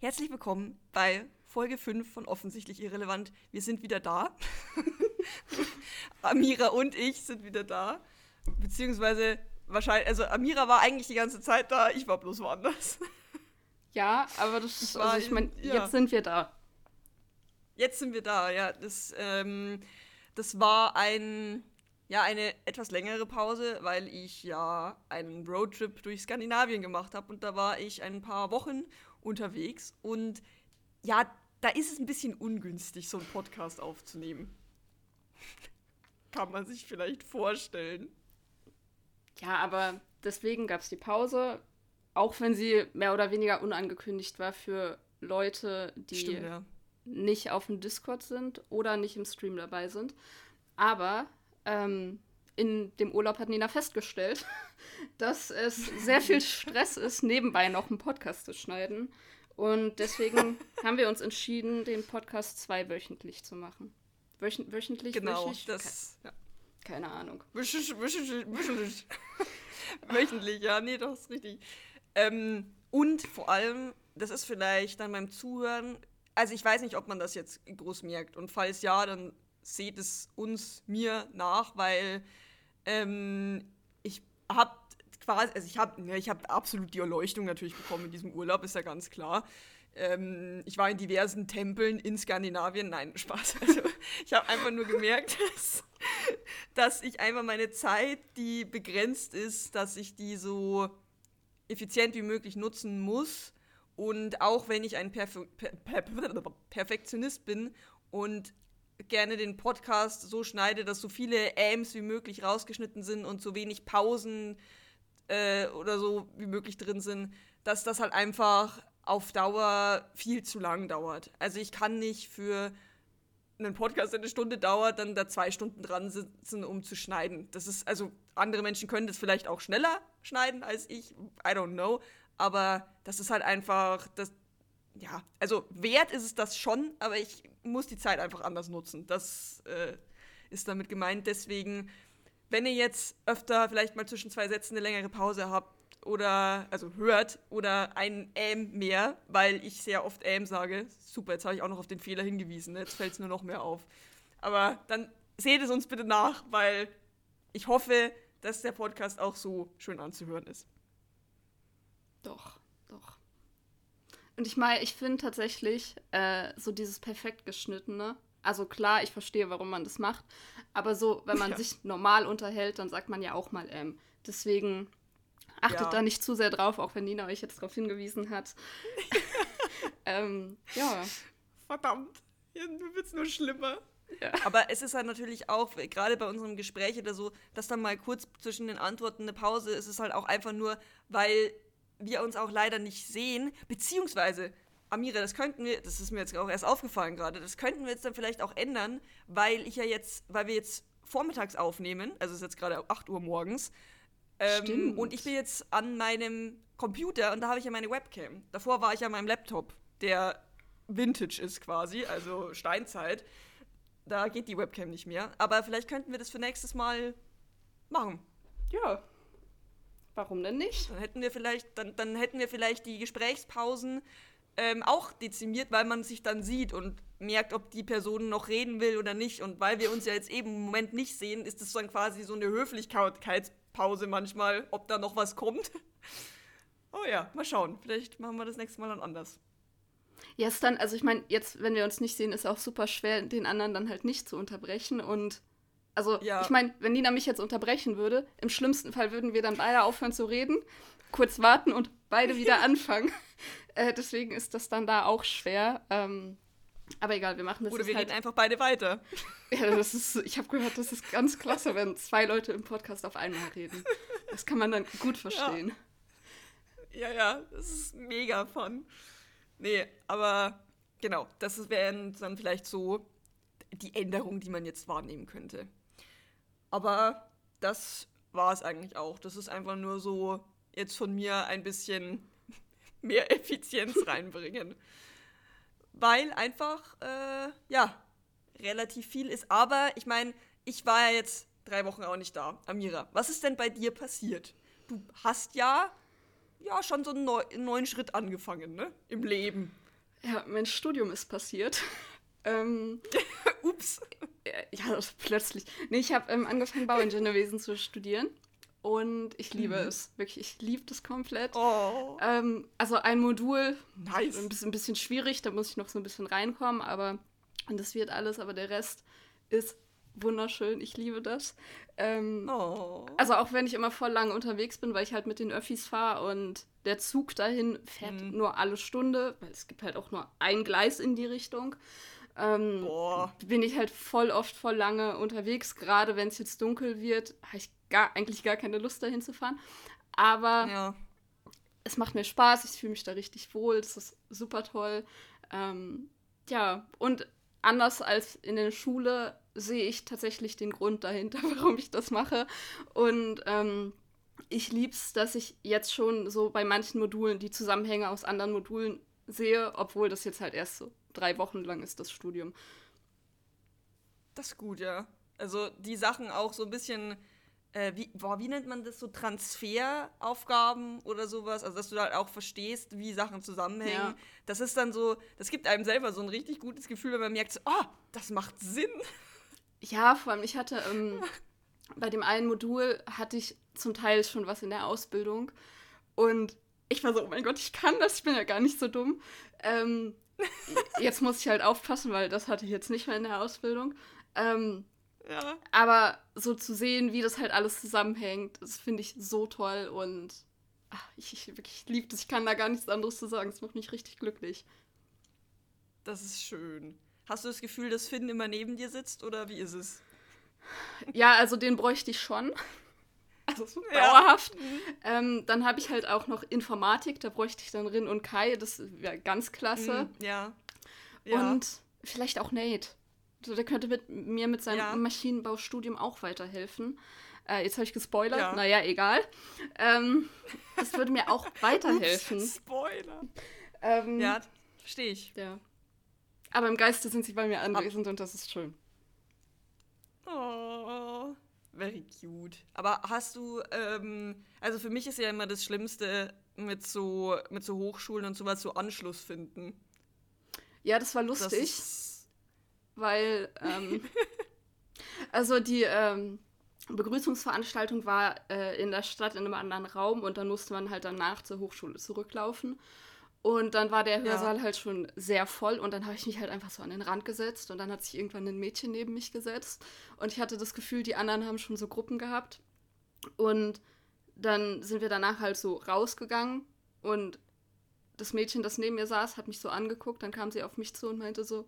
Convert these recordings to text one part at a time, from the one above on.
Herzlich willkommen bei Folge 5 von Offensichtlich Irrelevant. Wir sind wieder da. Amira und ich sind wieder da. Beziehungsweise wahrscheinlich, also Amira war eigentlich die ganze Zeit da, ich war bloß woanders. Ja, aber das ist, also ich meine, ja. jetzt sind wir da. Jetzt sind wir da, ja. Das, ähm, das war ein, ja, eine etwas längere Pause, weil ich ja einen Roadtrip durch Skandinavien gemacht habe und da war ich ein paar Wochen unterwegs und ja, da ist es ein bisschen ungünstig, so einen Podcast aufzunehmen. Kann man sich vielleicht vorstellen. Ja, aber deswegen gab es die Pause, auch wenn sie mehr oder weniger unangekündigt war für Leute, die Stimmt, ja. nicht auf dem Discord sind oder nicht im Stream dabei sind. Aber ähm, in dem Urlaub hat Nina festgestellt, dass es sehr viel Stress ist, nebenbei noch einen Podcast zu schneiden. Und deswegen haben wir uns entschieden, den Podcast zweiwöchentlich zu machen. Wöch wöchentlich? Genau, wöchentlich? das. Ja. Keine Ahnung. Wöchentlich, wöchentlich. wöchentlich, ja, nee, das ist richtig. Ähm, und vor allem, das ist vielleicht dann beim Zuhören, also ich weiß nicht, ob man das jetzt groß merkt. Und falls ja, dann seht es uns, mir nach, weil ähm, ich habe quasi, also ich habe ja, hab absolut die Erleuchtung natürlich bekommen in diesem Urlaub, ist ja ganz klar. Ähm, ich war in diversen Tempeln in Skandinavien. Nein, Spaß. Also, ich habe einfach nur gemerkt, dass, dass ich einfach meine Zeit, die begrenzt ist, dass ich die so effizient wie möglich nutzen muss. Und auch wenn ich ein Perfe per per Perfektionist bin und gerne den Podcast so schneide, dass so viele Aims wie möglich rausgeschnitten sind und so wenig Pausen äh, oder so wie möglich drin sind, dass das halt einfach auf Dauer viel zu lang dauert. Also ich kann nicht für einen Podcast, der eine Stunde dauert, dann da zwei Stunden dran sitzen, um zu schneiden. Das ist, also andere Menschen können das vielleicht auch schneller schneiden als ich, I don't know. Aber das ist halt einfach, das, ja, also wert ist es das schon, aber ich muss die Zeit einfach anders nutzen. Das äh, ist damit gemeint. Deswegen, wenn ihr jetzt öfter vielleicht mal zwischen zwei Sätzen eine längere Pause habt oder, also hört oder ein Ähm mehr, weil ich sehr oft Ähm sage. Super, jetzt habe ich auch noch auf den Fehler hingewiesen. Jetzt fällt es nur noch mehr auf. Aber dann seht es uns bitte nach, weil ich hoffe, dass der Podcast auch so schön anzuhören ist. Doch, doch. Und ich meine, ich finde tatsächlich äh, so dieses perfekt geschnittene. Also klar, ich verstehe, warum man das macht. Aber so, wenn man ja. sich normal unterhält, dann sagt man ja auch mal ähm. Deswegen achtet ja. da nicht zu sehr drauf, auch wenn Nina euch jetzt darauf hingewiesen hat. ähm, ja. Verdammt, du wird nur schlimmer. Ja. Aber es ist halt natürlich auch, gerade bei unserem Gespräch oder so, dass dann mal kurz zwischen den Antworten eine Pause ist, ist halt auch einfach nur, weil wir uns auch leider nicht sehen, beziehungsweise, Amira, das könnten wir, das ist mir jetzt auch erst aufgefallen gerade, das könnten wir jetzt dann vielleicht auch ändern, weil ich ja jetzt, weil wir jetzt vormittags aufnehmen, also es ist jetzt gerade 8 Uhr morgens, ähm, und ich bin jetzt an meinem Computer und da habe ich ja meine Webcam. Davor war ich an meinem Laptop, der Vintage ist quasi, also Steinzeit. Da geht die Webcam nicht mehr. Aber vielleicht könnten wir das für nächstes Mal machen. Ja. Warum denn nicht? Dann hätten wir vielleicht, dann, dann hätten wir vielleicht die Gesprächspausen ähm, auch dezimiert, weil man sich dann sieht und merkt, ob die Person noch reden will oder nicht. Und weil wir uns ja jetzt eben im Moment nicht sehen, ist es dann quasi so eine Höflichkeitspause manchmal, ob da noch was kommt. Oh ja, mal schauen. Vielleicht machen wir das nächste Mal dann anders. Ja, ist dann, also ich meine, jetzt, wenn wir uns nicht sehen, ist auch super schwer, den anderen dann halt nicht zu unterbrechen. Und also, ja. ich meine, wenn Nina mich jetzt unterbrechen würde, im schlimmsten Fall würden wir dann beide aufhören zu reden, kurz warten und beide wieder anfangen. Äh, deswegen ist das dann da auch schwer. Ähm, aber egal, wir machen das Oder wir halt reden einfach beide weiter. Ja, das ist, ich habe gehört, das ist ganz klasse, wenn zwei Leute im Podcast auf einmal reden. Das kann man dann gut verstehen. Ja, ja, ja das ist mega fun. Nee, aber genau, das wären dann vielleicht so die Änderungen, die man jetzt wahrnehmen könnte. Aber das war es eigentlich auch. Das ist einfach nur so jetzt von mir ein bisschen mehr Effizienz reinbringen. Weil einfach, äh, ja, relativ viel ist. Aber ich meine, ich war ja jetzt drei Wochen auch nicht da. Amira, was ist denn bei dir passiert? Du hast ja ja schon so einen, neu, einen neuen Schritt angefangen, ne? Im Leben. Ja, mein Studium ist passiert. ähm, Ups. Ja, plötzlich. Nee, ich habe ähm, angefangen, Bauingenieurwesen zu studieren. Und ich liebe mhm. es. Wirklich, ich liebe das komplett. Oh. Ähm, also ein Modul. Nice. Ein bisschen, ein bisschen schwierig, da muss ich noch so ein bisschen reinkommen, aber und das wird alles, aber der Rest ist wunderschön. Ich liebe das. Ähm, oh. Also auch wenn ich immer voll lang unterwegs bin, weil ich halt mit den Öffis fahre und der Zug dahin fährt mhm. nur alle Stunde, weil es gibt halt auch nur ein Gleis in die Richtung. Ähm, bin ich halt voll oft voll lange unterwegs, gerade wenn es jetzt dunkel wird, habe ich gar, eigentlich gar keine Lust dahin zu fahren. Aber ja. es macht mir Spaß, ich fühle mich da richtig wohl, das ist super toll. Ähm, ja, und anders als in der Schule sehe ich tatsächlich den Grund dahinter, warum ich das mache. Und ähm, ich liebe es, dass ich jetzt schon so bei manchen Modulen die Zusammenhänge aus anderen Modulen sehe, obwohl das jetzt halt erst so drei Wochen lang ist, das Studium. Das ist gut, ja. Also die Sachen auch so ein bisschen, äh, wie, boah, wie nennt man das, so Transferaufgaben oder sowas? Also dass du halt auch verstehst, wie Sachen zusammenhängen. Ja. Das ist dann so, das gibt einem selber so ein richtig gutes Gefühl, wenn man merkt, so, oh, das macht Sinn. Ja, vor allem, ich hatte ähm, bei dem einen Modul hatte ich zum Teil schon was in der Ausbildung und ich war so, oh mein Gott, ich kann das, ich bin ja gar nicht so dumm. Ähm, jetzt muss ich halt aufpassen, weil das hatte ich jetzt nicht mehr in der Ausbildung. Ähm, ja. Aber so zu sehen, wie das halt alles zusammenhängt, das finde ich so toll und ach, ich, ich, wirklich liebe das. Ich kann da gar nichts anderes zu sagen. Es macht mich richtig glücklich. Das ist schön. Hast du das Gefühl, dass Finn immer neben dir sitzt oder wie ist es? Ja, also den bräuchte ich schon. Also so dauerhaft. Ja. Ähm, dann habe ich halt auch noch Informatik, da bräuchte ich dann Rin und Kai, das wäre ganz klasse. Mm, ja. ja. Und vielleicht auch Nate. Also der könnte mit, mir mit seinem ja. Maschinenbaustudium auch weiterhelfen. Äh, jetzt habe ich gespoilert, ja. naja, egal. Ähm, das würde mir auch weiterhelfen. Spoiler. Ähm, ja, verstehe ich. Ja. Aber im Geiste sind sie bei mir anwesend Ab und das ist schön. Oh, very cute. Aber hast du, ähm, also für mich ist ja immer das Schlimmste mit so, mit so Hochschulen und sowas, so Anschluss finden. Ja, das war lustig. Das weil, ähm, also die ähm, Begrüßungsveranstaltung war äh, in der Stadt in einem anderen Raum und dann musste man halt danach zur Hochschule zurücklaufen. Und dann war der Hörsaal ja. halt schon sehr voll und dann habe ich mich halt einfach so an den Rand gesetzt und dann hat sich irgendwann ein Mädchen neben mich gesetzt und ich hatte das Gefühl, die anderen haben schon so Gruppen gehabt. Und dann sind wir danach halt so rausgegangen und das Mädchen, das neben mir saß, hat mich so angeguckt, dann kam sie auf mich zu und meinte so,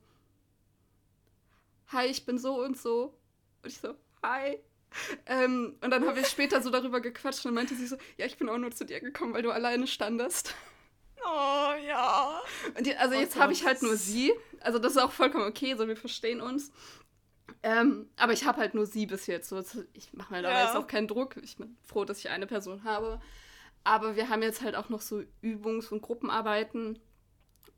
hi, ich bin so und so. Und ich so, hi. Ähm, und dann haben wir später so darüber gequatscht und meinte sie so, ja, ich bin auch nur zu dir gekommen, weil du alleine standest. Oh ja. Und die, also jetzt habe ich halt nur sie. Also das ist auch vollkommen okay, so wir verstehen uns. Ähm, aber ich habe halt nur sie bis jetzt. So, ich mache mir da ja. jetzt auch keinen Druck. Ich bin froh, dass ich eine Person habe. Aber wir haben jetzt halt auch noch so Übungs- und Gruppenarbeiten,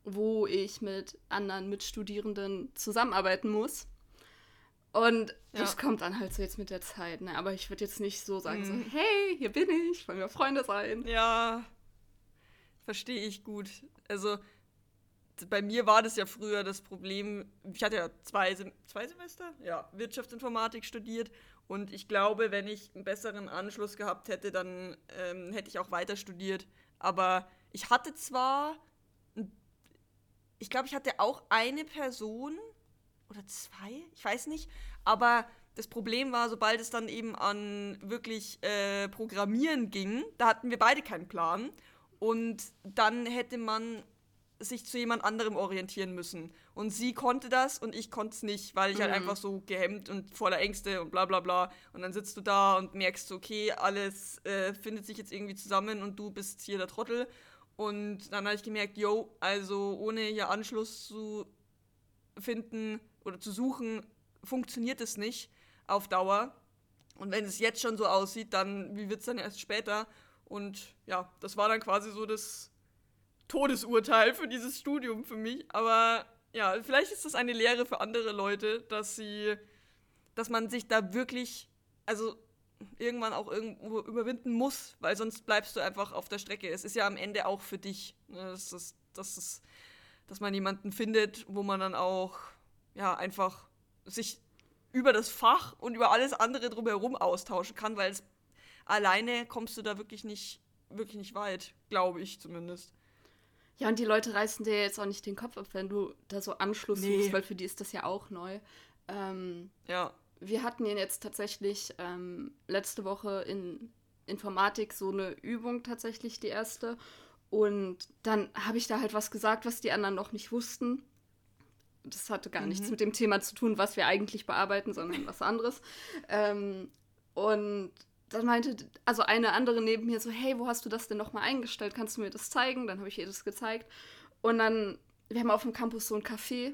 wo ich mit anderen Mitstudierenden zusammenarbeiten muss. Und ja. das kommt dann halt so jetzt mit der Zeit. Ne? Aber ich würde jetzt nicht so sagen, mhm. so, hey, hier bin ich, wollen wir Freunde sein. Ja, Verstehe ich gut. Also bei mir war das ja früher das Problem, ich hatte ja zwei, Sem zwei Semester, ja, Wirtschaftsinformatik studiert und ich glaube, wenn ich einen besseren Anschluss gehabt hätte, dann ähm, hätte ich auch weiter studiert. Aber ich hatte zwar, ich glaube, ich hatte auch eine Person oder zwei, ich weiß nicht, aber das Problem war, sobald es dann eben an wirklich äh, Programmieren ging, da hatten wir beide keinen Plan. Und dann hätte man sich zu jemand anderem orientieren müssen. Und sie konnte das und ich konnte es nicht, weil ich halt mhm. halt einfach so gehemmt und voller Ängste und bla bla bla. Und dann sitzt du da und merkst, okay, alles äh, findet sich jetzt irgendwie zusammen und du bist hier der Trottel. Und dann habe ich gemerkt, yo, also ohne hier Anschluss zu finden oder zu suchen, funktioniert es nicht auf Dauer. Und wenn es jetzt schon so aussieht, dann wie wird es dann erst später? Und ja, das war dann quasi so das Todesurteil für dieses Studium für mich. Aber ja, vielleicht ist das eine Lehre für andere Leute, dass sie, dass man sich da wirklich, also irgendwann auch irgendwo überwinden muss, weil sonst bleibst du einfach auf der Strecke. Es ist ja am Ende auch für dich. Ne? Das ist, das dass man jemanden findet, wo man dann auch ja einfach sich über das Fach und über alles andere drumherum austauschen kann, weil es alleine kommst du da wirklich nicht, wirklich nicht weit, glaube ich zumindest. Ja, und die Leute reißen dir jetzt auch nicht den Kopf ab, wenn du da so Anschluss nee. suchst, weil für die ist das ja auch neu. Ähm, ja. Wir hatten jetzt tatsächlich ähm, letzte Woche in Informatik so eine Übung tatsächlich die erste. Und dann habe ich da halt was gesagt, was die anderen noch nicht wussten. Das hatte gar mhm. nichts mit dem Thema zu tun, was wir eigentlich bearbeiten, sondern was anderes. Ähm, und dann meinte also eine andere neben mir so, hey, wo hast du das denn nochmal eingestellt? Kannst du mir das zeigen? Dann habe ich ihr das gezeigt. Und dann, wir haben auf dem Campus so ein Café.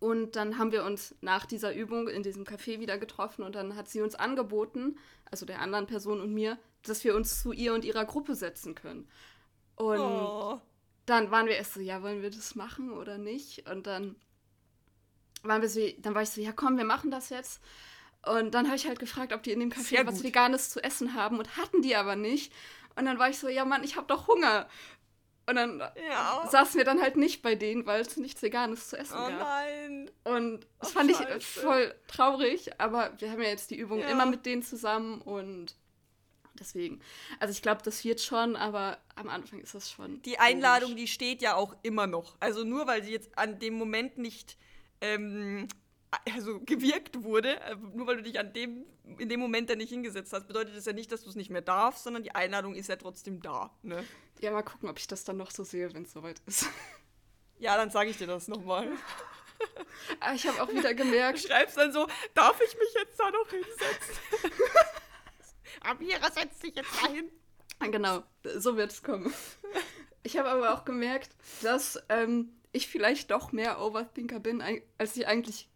Und dann haben wir uns nach dieser Übung in diesem Café wieder getroffen und dann hat sie uns angeboten, also der anderen Person und mir, dass wir uns zu ihr und ihrer Gruppe setzen können. Und oh. Dann waren wir erst so, ja, wollen wir das machen oder nicht? Und dann waren wir so, dann war ich so, ja komm, wir machen das jetzt. Und dann habe ich halt gefragt, ob die in dem Café was Veganes zu essen haben und hatten die aber nicht. Und dann war ich so, ja Mann, ich habe doch Hunger. Und dann ja. saßen wir dann halt nicht bei denen, weil es nichts Veganes zu essen oh, gab. nein. Und das oh, fand Scheiße. ich voll traurig, aber wir haben ja jetzt die Übung ja. immer mit denen zusammen und deswegen. Also ich glaube, das wird schon, aber am Anfang ist das schon. Die Einladung, komisch. die steht ja auch immer noch. Also nur weil sie jetzt an dem Moment nicht ähm, also gewirkt wurde, äh, nur weil du dich an dem, in dem Moment da nicht hingesetzt hast, bedeutet das ja nicht, dass du es nicht mehr darfst, sondern die Einladung ist ja trotzdem da. Ne? Ja, mal gucken, ob ich das dann noch so sehe, wenn es soweit ist. Ja, dann sage ich dir das nochmal. Aber ich habe auch wieder gemerkt. Du schreibst dann so, darf ich mich jetzt da noch hinsetzen? Amira, setz dich jetzt dahin. Genau, so wird es kommen. Ich habe aber auch gemerkt, dass ähm, ich vielleicht doch mehr Overthinker bin, als ich eigentlich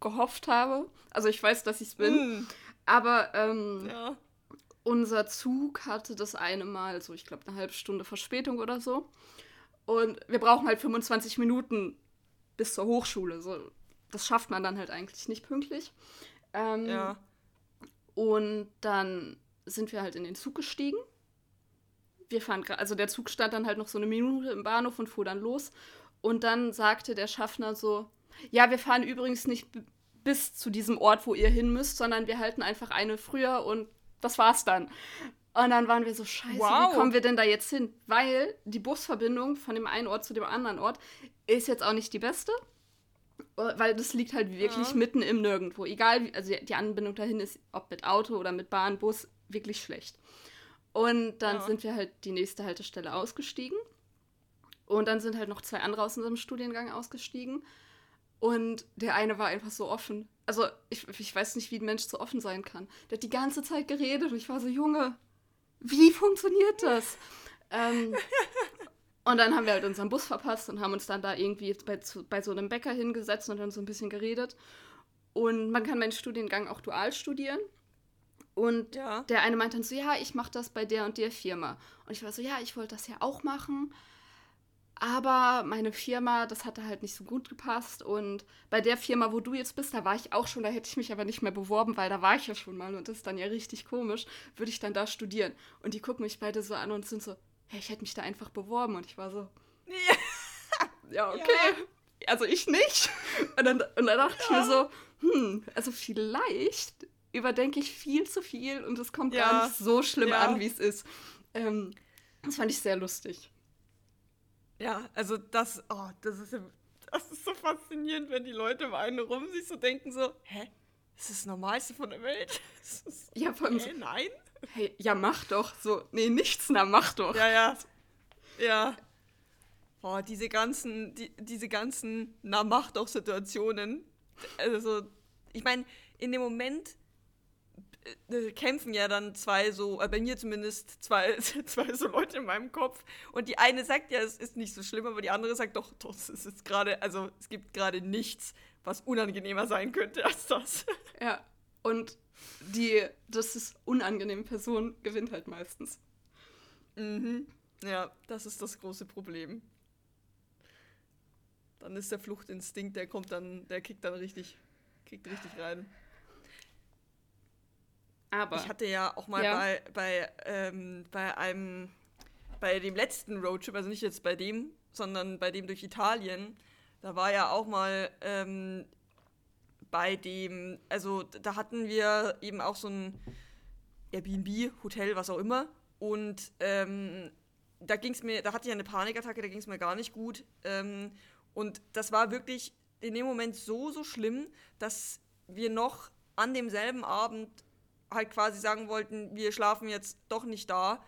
gehofft habe. Also ich weiß, dass ich es bin. Mm. Aber ähm, ja. unser Zug hatte das eine Mal so, ich glaube, eine halbe Stunde Verspätung oder so. Und wir brauchen halt 25 Minuten bis zur Hochschule. So, das schafft man dann halt eigentlich nicht pünktlich. Ähm, ja. Und dann sind wir halt in den Zug gestiegen. Wir fahren also der Zug stand dann halt noch so eine Minute im Bahnhof und fuhr dann los. Und dann sagte der Schaffner so, ja, wir fahren übrigens nicht bis zu diesem Ort, wo ihr hin müsst, sondern wir halten einfach eine früher und das war's dann. Und dann waren wir so, scheiße, wow. wie kommen wir denn da jetzt hin? Weil die Busverbindung von dem einen Ort zu dem anderen Ort ist jetzt auch nicht die beste. Weil das liegt halt wirklich ja. mitten im Nirgendwo. Egal, also die Anbindung dahin ist, ob mit Auto oder mit Bahn, Bus, wirklich schlecht. Und dann ja. sind wir halt die nächste Haltestelle ausgestiegen. Und dann sind halt noch zwei andere aus unserem Studiengang ausgestiegen. Und der eine war einfach so offen. Also, ich, ich weiß nicht, wie ein Mensch so offen sein kann. Der hat die ganze Zeit geredet und ich war so, Junge, wie funktioniert das? ähm, und dann haben wir halt unseren Bus verpasst und haben uns dann da irgendwie bei, zu, bei so einem Bäcker hingesetzt und dann so ein bisschen geredet. Und man kann meinen Studiengang auch dual studieren. Und ja. der eine meinte dann so, ja, ich mache das bei der und der Firma. Und ich war so, ja, ich wollte das ja auch machen. Aber meine Firma, das hatte halt nicht so gut gepasst. Und bei der Firma, wo du jetzt bist, da war ich auch schon, da hätte ich mich aber nicht mehr beworben, weil da war ich ja schon mal und das ist dann ja richtig komisch, würde ich dann da studieren. Und die gucken mich beide so an und sind so, hey, ich hätte mich da einfach beworben. Und ich war so, ja, ja okay. Ja. Also ich nicht. Und dann, und dann dachte ja. ich mir so, hm, also vielleicht überdenke ich viel zu viel und es kommt gar nicht so schlimm an, wie es ist. Ähm, das fand ich sehr lustig. Ja, also das, oh, das ist, das ist so faszinierend, wenn die Leute um einen rum sich so denken so, hä? Das ist das Normalste von der Welt? Ja, von hä, nein? Hey, ja, mach doch. So, nee, nichts, na, mach doch. Ja, ja. Ja. Boah, diese ganzen, die, diese ganzen, na, mach doch Situationen. Also, ich meine, in dem Moment äh, kämpfen ja dann zwei so, äh, bei mir zumindest zwei, zwei so Leute in meinem Kopf. Und die eine sagt ja, es ist nicht so schlimm, aber die andere sagt doch, doch, es ist gerade, also es gibt gerade nichts, was unangenehmer sein könnte als das. Ja. Und die, das ist unangenehme Person gewinnt halt meistens. Mhm. Ja, das ist das große Problem. Dann ist der Fluchtinstinkt, der kommt dann, der kickt dann richtig, kickt richtig rein. Aber ich hatte ja auch mal ja. bei, bei, ähm, bei einem, bei dem letzten Roadtrip, also nicht jetzt bei dem, sondern bei dem durch Italien. Da war ja auch mal ähm, bei dem, also da hatten wir eben auch so ein Airbnb, Hotel, was auch immer. Und ähm, da ging es mir, da hatte ich eine Panikattacke, da ging es mir gar nicht gut. Ähm, und das war wirklich in dem Moment so, so schlimm, dass wir noch an demselben Abend halt quasi sagen wollten, wir schlafen jetzt doch nicht da.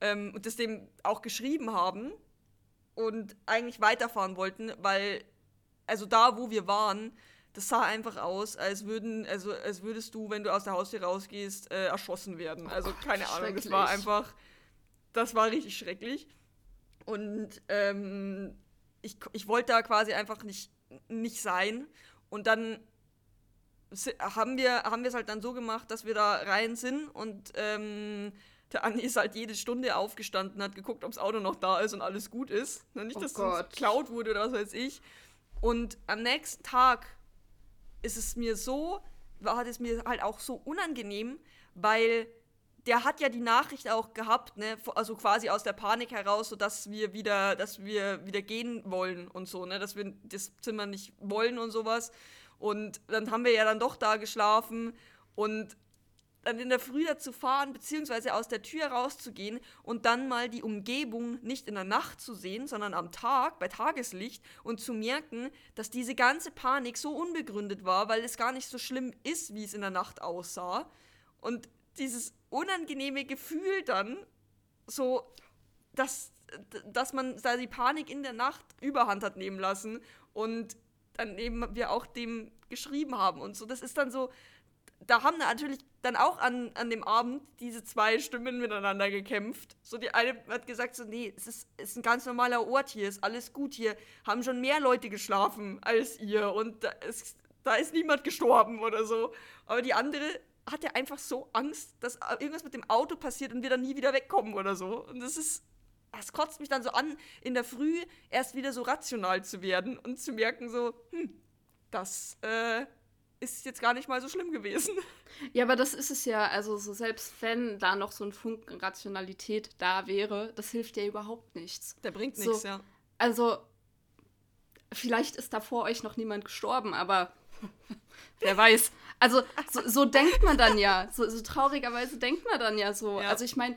Ähm, und das dem auch geschrieben haben und eigentlich weiterfahren wollten, weil, also da, wo wir waren, das sah einfach aus, als würden, also als würdest du, wenn du aus der Haustür rausgehst, äh, erschossen werden. Also oh keine Ahnung, das war einfach, das war richtig schrecklich. Und ähm, ich, ich wollte da quasi einfach nicht, nicht sein. Und dann haben wir haben es halt dann so gemacht, dass wir da rein sind und ähm, der Andi ist halt jede Stunde aufgestanden, hat geguckt, ob das Auto noch da ist und alles gut ist. Nicht, oh dass oh es geklaut wurde oder was weiß ich. Und am nächsten Tag ist es mir so, war es mir halt auch so unangenehm, weil der hat ja die Nachricht auch gehabt, ne, also quasi aus der Panik heraus, so dass wir wieder, dass wir wieder gehen wollen und so, ne, dass wir das Zimmer nicht wollen und sowas. Und dann haben wir ja dann doch da geschlafen und dann in der Früh dazu fahren, beziehungsweise aus der Tür rauszugehen und dann mal die Umgebung nicht in der Nacht zu sehen, sondern am Tag, bei Tageslicht und zu merken, dass diese ganze Panik so unbegründet war, weil es gar nicht so schlimm ist, wie es in der Nacht aussah. Und dieses unangenehme Gefühl dann, so, dass, dass man da die Panik in der Nacht überhand hat nehmen lassen und dann eben wir auch dem geschrieben haben und so. Das ist dann so, da haben natürlich dann auch an, an dem Abend diese zwei Stimmen miteinander gekämpft. So die eine hat gesagt so, nee, es ist, ist ein ganz normaler Ort hier, ist alles gut hier, haben schon mehr Leute geschlafen als ihr und da ist, da ist niemand gestorben oder so. Aber die andere hatte einfach so Angst, dass irgendwas mit dem Auto passiert und wir dann nie wieder wegkommen oder so. Und das ist, das kotzt mich dann so an, in der Früh erst wieder so rational zu werden und zu merken so, hm, das, äh, ist jetzt gar nicht mal so schlimm gewesen. Ja, aber das ist es ja, also so selbst wenn da noch so ein Funken Rationalität da wäre, das hilft ja überhaupt nichts. Der bringt so, nichts, ja. Also, vielleicht ist da vor euch noch niemand gestorben, aber wer weiß. Also, so, so denkt man dann ja. So, so, traurigerweise denkt man dann ja so. Ja. Also, ich meine,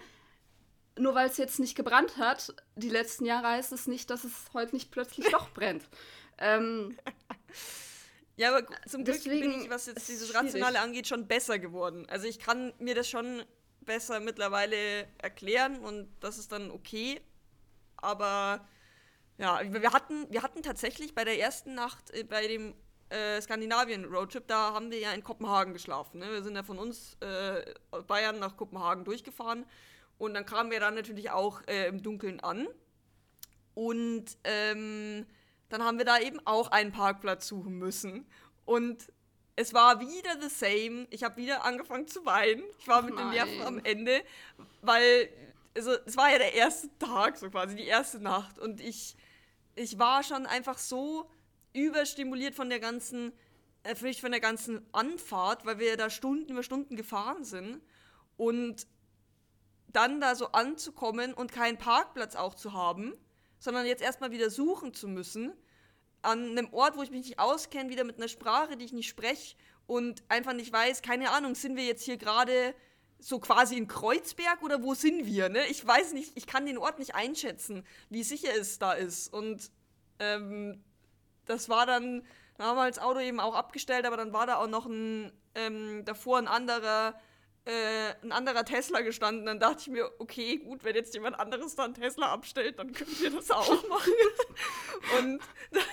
nur weil es jetzt nicht gebrannt hat, die letzten Jahre heißt es nicht, dass es heute nicht plötzlich doch brennt. Ähm, ja, aber zum Glück Deswegen bin ich, was jetzt dieses Rationale angeht, schon besser geworden. Also ich kann mir das schon besser mittlerweile erklären und das ist dann okay. Aber ja, wir hatten, wir hatten tatsächlich bei der ersten Nacht äh, bei dem äh, Skandinavien-Roadtrip, da haben wir ja in Kopenhagen geschlafen. Ne? Wir sind ja von uns äh, Bayern nach Kopenhagen durchgefahren und dann kamen wir dann natürlich auch äh, im Dunkeln an. Und ähm, dann haben wir da eben auch einen Parkplatz suchen müssen. Und es war wieder the same. Ich habe wieder angefangen zu weinen. Ich war mit den Nerven am Ende, weil also, es war ja der erste Tag, so quasi die erste Nacht. Und ich, ich war schon einfach so überstimuliert von der ganzen, äh, von der ganzen Anfahrt, weil wir da Stunden über Stunden gefahren sind. Und dann da so anzukommen und keinen Parkplatz auch zu haben sondern jetzt erstmal wieder suchen zu müssen. An einem Ort, wo ich mich nicht auskenne, wieder mit einer Sprache, die ich nicht spreche und einfach nicht weiß, keine Ahnung, sind wir jetzt hier gerade so quasi in Kreuzberg oder wo sind wir? Ne? Ich weiß nicht, ich kann den Ort nicht einschätzen, wie sicher es da ist. Und ähm, das war dann, da haben wir das Auto eben auch abgestellt, aber dann war da auch noch ein, ähm, davor ein anderer äh, ein anderer Tesla gestanden. Dann dachte ich mir, okay, gut, wenn jetzt jemand anderes da einen Tesla abstellt, dann können wir das auch machen. und dann,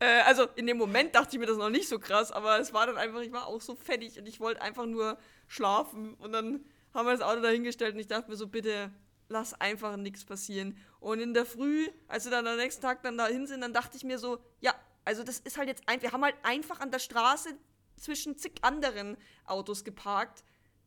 äh, also in dem Moment dachte ich mir das noch nicht so krass, aber es war dann einfach, ich war auch so fertig und ich wollte einfach nur schlafen. Und dann haben wir das Auto dahingestellt und ich dachte mir so, bitte lass einfach nichts passieren. Und in der Früh, als wir dann am nächsten Tag dann dahin sind, dann dachte ich mir so, ja, also das ist halt jetzt ein, wir haben halt einfach an der Straße zwischen zig anderen Autos geparkt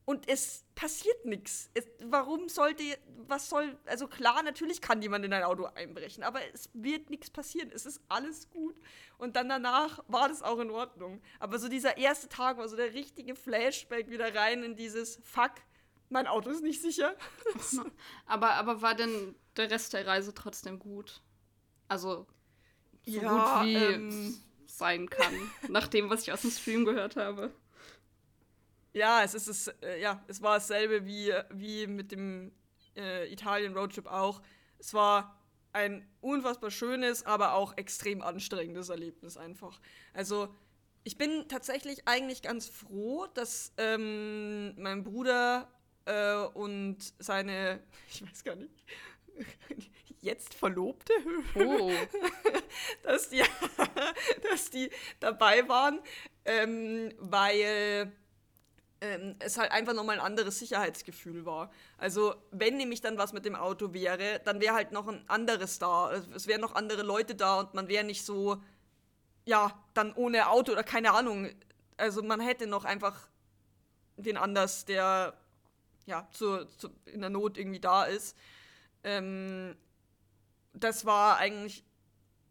und es passiert nichts. Warum sollte, was soll, also klar, natürlich kann jemand in ein Auto einbrechen, aber es wird nichts passieren. Es ist alles gut. Und dann danach war das auch in Ordnung. Aber so dieser erste Tag war so der richtige Flashback wieder rein in dieses Fuck, mein Auto ist nicht sicher. aber, aber war denn der Rest der Reise trotzdem gut? Also so ja, gut wie ähm, sein kann, nach dem, was ich aus dem Stream gehört habe. Ja, es ist es, äh, ja, es war dasselbe wie, wie mit dem äh, Italien-Roadtrip auch. Es war ein unfassbar schönes, aber auch extrem anstrengendes Erlebnis einfach. Also ich bin tatsächlich eigentlich ganz froh, dass ähm, mein Bruder äh, und seine, ich weiß gar nicht, jetzt Verlobte, oh. dass, die, dass die dabei waren, ähm, weil ähm, es halt einfach nochmal ein anderes Sicherheitsgefühl war. Also wenn nämlich dann was mit dem Auto wäre, dann wäre halt noch ein anderes da. Es wären noch andere Leute da und man wäre nicht so, ja, dann ohne Auto oder keine Ahnung. Also man hätte noch einfach den anders, der ja zu, zu in der Not irgendwie da ist. Ähm, das war eigentlich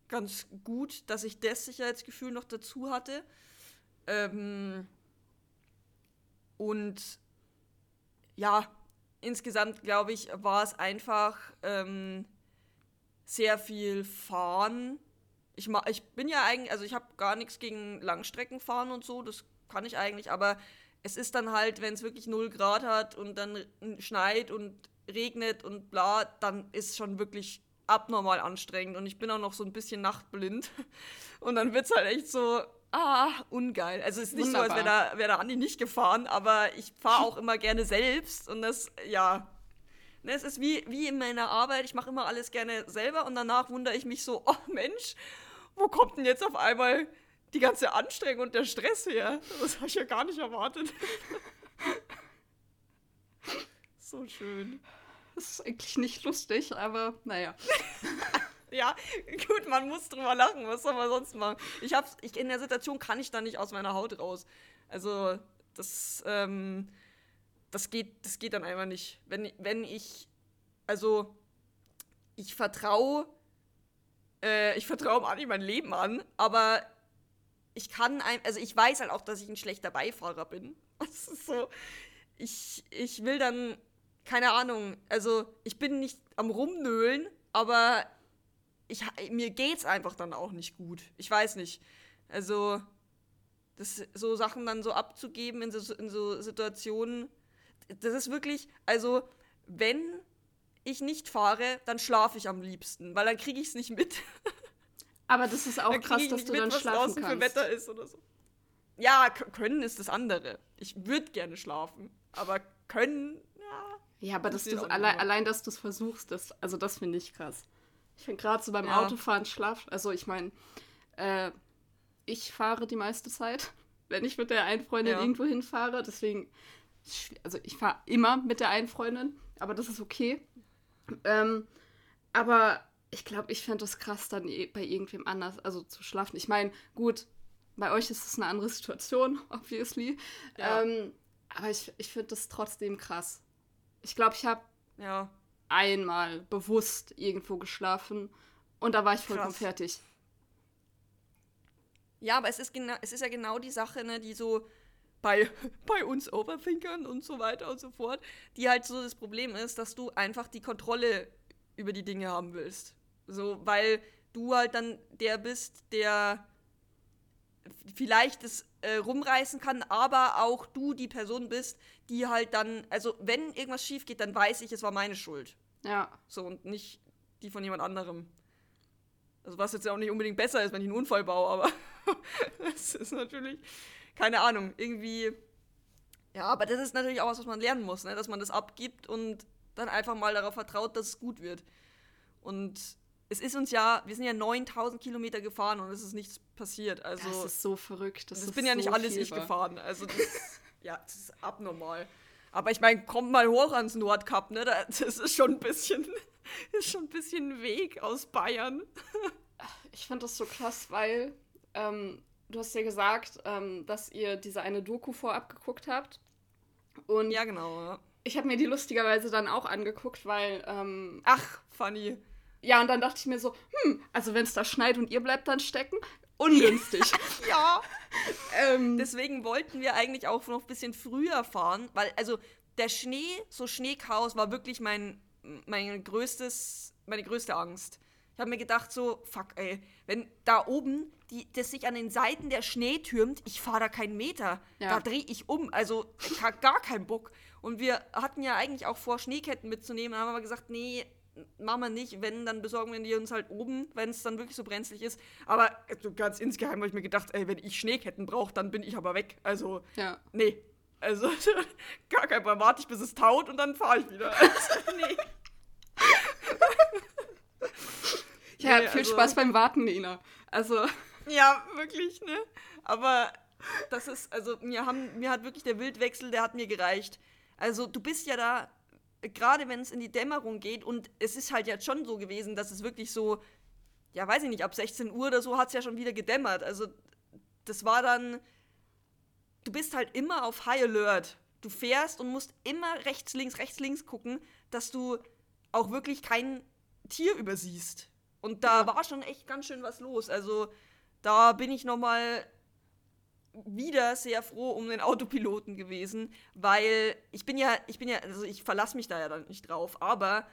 ganz gut, dass ich das Sicherheitsgefühl noch dazu hatte. Ähm, und ja, insgesamt glaube ich, war es einfach ähm, sehr viel Fahren. Ich, ich bin ja eigentlich, also ich habe gar nichts gegen Langstreckenfahren und so, das kann ich eigentlich, aber es ist dann halt, wenn es wirklich 0 Grad hat und dann schneit und regnet und bla, dann ist schon wirklich abnormal anstrengend und ich bin auch noch so ein bisschen nachtblind. Und dann wird es halt echt so, ah, ungeil. Also es ist nicht Wunderbar. so, als wäre da, wär da Andi nicht gefahren, aber ich fahre auch immer gerne selbst und das, ja. Ne, es ist wie, wie in meiner Arbeit, ich mache immer alles gerne selber und danach wundere ich mich so, oh Mensch, wo kommt denn jetzt auf einmal die ganze Anstrengung und der Stress her? Das habe ich ja gar nicht erwartet. so schön. Das ist eigentlich nicht lustig, aber naja. ja, gut, man muss drüber lachen. Was soll man sonst machen? Ich hab's, ich, in der Situation kann ich da nicht aus meiner Haut raus. Also, das, ähm, das geht, das geht dann einfach nicht. Wenn, wenn ich, also, ich vertraue, äh, ich vertraue Mani mein Leben an, aber ich kann, ein, also ich weiß halt auch, dass ich ein schlechter Beifahrer bin. Das ist so, ich, ich will dann keine Ahnung, also ich bin nicht am Rumnöhlen, aber ich, mir geht's einfach dann auch nicht gut. Ich weiß nicht. Also, das, so Sachen dann so abzugeben in so, in so Situationen, das ist wirklich, also, wenn ich nicht fahre, dann schlafe ich am liebsten, weil dann kriege ich es nicht mit. Aber das ist auch krass, dass du mit, dann was schlafen draußen kannst. für Wetter ist oder so. Ja, können ist das andere. Ich würde gerne schlafen, aber können ja, aber dass allein, allein, dass du es versuchst, das, also das finde ich krass. Ich finde gerade so beim ja. Autofahren Schlaf, also ich meine, äh, ich fahre die meiste Zeit, wenn ich mit der einen Freundin ja. irgendwo hinfahre. Deswegen, also ich fahre immer mit der einen Freundin, aber das ist okay. Ähm, aber ich glaube, ich fände das krass, dann bei irgendwem anders, also zu schlafen. Ich meine, gut, bei euch ist es eine andere Situation, obviously. Ja. Ähm, aber ich, ich finde das trotzdem krass. Ich glaube, ich habe ja. Einmal bewusst irgendwo geschlafen und da war ich vollkommen Krass. fertig. Ja, aber es ist, genau, es ist ja genau die Sache, ne, die so bei, bei uns Overthinkern und so weiter und so fort, die halt so das Problem ist, dass du einfach die Kontrolle über die Dinge haben willst. So, weil du halt dann der bist, der vielleicht das äh, rumreißen kann, aber auch du die Person bist, die halt dann, also wenn irgendwas schief geht, dann weiß ich, es war meine Schuld. Ja. So und nicht die von jemand anderem. Also was jetzt ja auch nicht unbedingt besser ist, wenn ich einen Unfall baue, aber das ist natürlich, keine Ahnung, irgendwie. Ja, aber das ist natürlich auch was, was man lernen muss, ne? dass man das abgibt und dann einfach mal darauf vertraut, dass es gut wird. Und es ist uns ja, wir sind ja 9000 Kilometer gefahren und es ist nichts passiert. Also, das ist so verrückt. Das, das bin ja nicht alles ich gefahren. Also das, ja, das ist abnormal. Aber ich meine, kommt mal hoch ans Nordkap, ne? Das ist schon ein bisschen, ist schon ein bisschen Weg aus Bayern. Ich finde das so krass, weil ähm, du hast ja gesagt, ähm, dass ihr diese eine Doku vorab geguckt habt. Und ja, genau. Ja. Ich habe mir die lustigerweise dann auch angeguckt, weil. Ähm, Ach, funny. Ja, und dann dachte ich mir so, hm, also wenn es da schneit und ihr bleibt dann stecken, ungünstig. ja. ähm, Deswegen wollten wir eigentlich auch noch ein bisschen früher fahren, weil, also der Schnee, so Schneechaos, war wirklich mein, mein größtes, meine größte Angst. Ich habe mir gedacht, so, fuck, ey, wenn da oben die, das sich an den Seiten der Schnee türmt, ich fahre da keinen Meter. Ja. Da drehe ich um. Also, ich habe gar keinen Bock. Und wir hatten ja eigentlich auch vor, Schneeketten mitzunehmen. Haben wir gesagt, nee, machen wir nicht. Wenn, dann besorgen wir die uns halt oben, wenn es dann wirklich so brenzlig ist. Aber also ganz insgeheim habe ich mir gedacht, ey, wenn ich Schneeketten brauche, dann bin ich aber weg. Also, ja. nee. Also, gar kein Problem. Warte ich, bis es taut und dann fahre ich wieder. Also, nee. ja, nee, viel also, Spaß beim Warten, Nina. Also. Ja, wirklich, ne? Aber das ist, also mir, haben, mir hat wirklich der Wildwechsel, der hat mir gereicht. Also du bist ja da, gerade wenn es in die Dämmerung geht, und es ist halt jetzt schon so gewesen, dass es wirklich so, ja, weiß ich nicht, ab 16 Uhr oder so hat es ja schon wieder gedämmert. Also das war dann, du bist halt immer auf High Alert. Du fährst und musst immer rechts, links, rechts, links gucken, dass du auch wirklich kein Tier übersiehst. Und da war schon echt ganz schön was los. Also da bin ich noch mal wieder sehr froh um den Autopiloten gewesen, weil ich bin ja, ich bin ja, also ich verlasse mich da ja dann nicht drauf, aber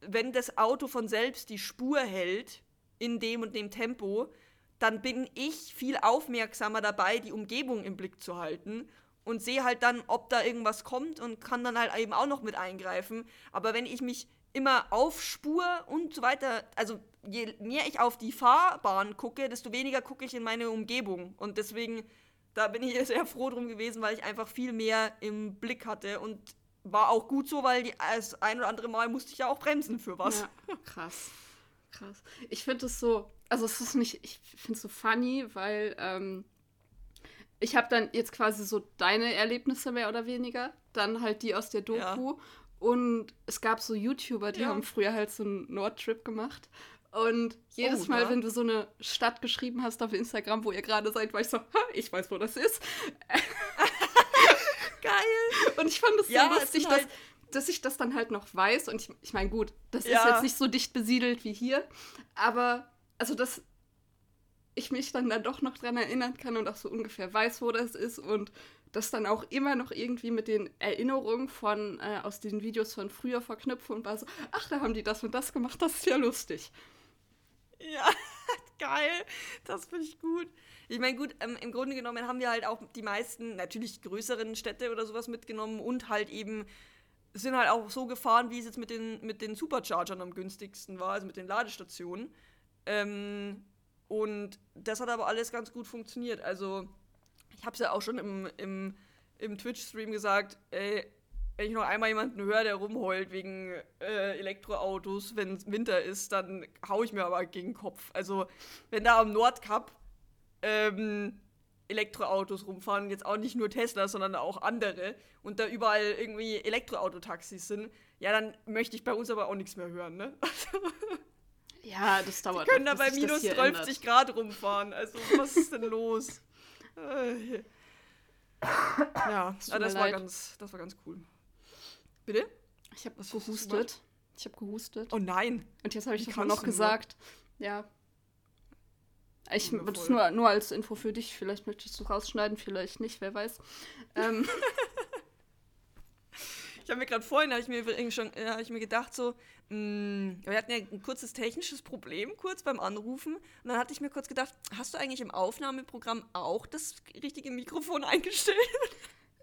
wenn das Auto von selbst die Spur hält in dem und dem Tempo, dann bin ich viel aufmerksamer dabei, die Umgebung im Blick zu halten und sehe halt dann, ob da irgendwas kommt und kann dann halt eben auch noch mit eingreifen. Aber wenn ich mich immer auf Spur und so weiter. Also je mehr ich auf die Fahrbahn gucke, desto weniger gucke ich in meine Umgebung. Und deswegen, da bin ich sehr froh drum gewesen, weil ich einfach viel mehr im Blick hatte und war auch gut so, weil die, das ein oder andere Mal musste ich ja auch bremsen für was. Ja, krass. Krass. Ich finde es so, also es ist nicht, ich finde es so funny, weil ähm, ich habe dann jetzt quasi so deine Erlebnisse mehr oder weniger, dann halt die aus der Doku ja. Und es gab so YouTuber, die ja. haben früher halt so einen Nordtrip gemacht. Und jedes oh, Mal, ja. wenn du so eine Stadt geschrieben hast auf Instagram, wo ihr gerade seid, war ich so, ha, ich weiß, wo das ist. Geil. Und ich fand es ja, so lustig, dass, halt dass ich das dann halt noch weiß. Und ich, ich meine, gut, das ja. ist jetzt nicht so dicht besiedelt wie hier. Aber, also, dass ich mich dann da doch noch dran erinnern kann und auch so ungefähr weiß, wo das ist. Und das dann auch immer noch irgendwie mit den Erinnerungen von äh, aus den Videos von früher verknüpfe und war so, ach, da haben die das und das gemacht, das ist ja lustig. Ja, geil, das finde ich gut. Ich meine, gut, ähm, im Grunde genommen haben wir halt auch die meisten, natürlich größeren Städte oder sowas mitgenommen und halt eben sind halt auch so gefahren, wie es jetzt mit den, mit den Superchargern am günstigsten war, also mit den Ladestationen. Ähm, und das hat aber alles ganz gut funktioniert. Also ich habe es ja auch schon im, im, im Twitch-Stream gesagt, ey, wenn ich noch einmal jemanden höre, der rumheult wegen äh, Elektroautos, wenn es Winter ist, dann hau ich mir aber gegen den Kopf. Also, wenn da am Nordkap ähm, Elektroautos rumfahren, jetzt auch nicht nur Tesla, sondern auch andere, und da überall irgendwie Elektroautotaxis sind, ja, dann möchte ich bei uns aber auch nichts mehr hören, ne? ja, das dauert. Die können noch, da bei minus 30 Grad rumfahren. Also, was ist denn los? Ja, das, das war ganz, das war ganz cool. Bitte? Ich habe gehustet. Ich habe gehustet. Oh nein. Und jetzt habe ich das mal noch gesagt. Ja. Ich das nur, nur als Info für dich. Vielleicht möchtest du rausschneiden, vielleicht nicht, wer weiß. ähm, ich habe mir gerade vorhin, habe ich mir schon, äh, habe ich mir gedacht so, mh, mm, wir hatten ja ein kurzes technisches Problem kurz beim Anrufen und dann hatte ich mir kurz gedacht, hast du eigentlich im Aufnahmeprogramm auch das richtige Mikrofon eingestellt?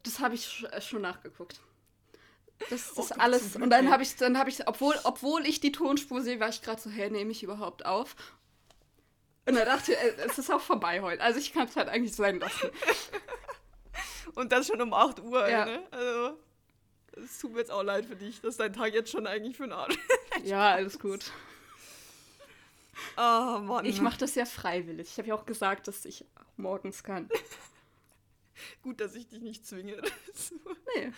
Das habe ich äh, schon nachgeguckt. Das ist oh, alles. Und dann habe ich, dann habe ich, obwohl, obwohl ich die Tonspur sehe, war ich gerade so, hä, nehme ich überhaupt auf? Und dann dachte ich, äh, es ist auch vorbei heute. Also ich kann es halt eigentlich sein lassen. Und das schon um 8 Uhr, ja. ne? Also es tut mir jetzt auch leid für dich, dass dein Tag jetzt schon eigentlich für einen Arsch Ja, alles gut. Oh Mann. Ich mache das ja freiwillig. Ich habe ja auch gesagt, dass ich morgens kann. gut, dass ich dich nicht zwinge. nee.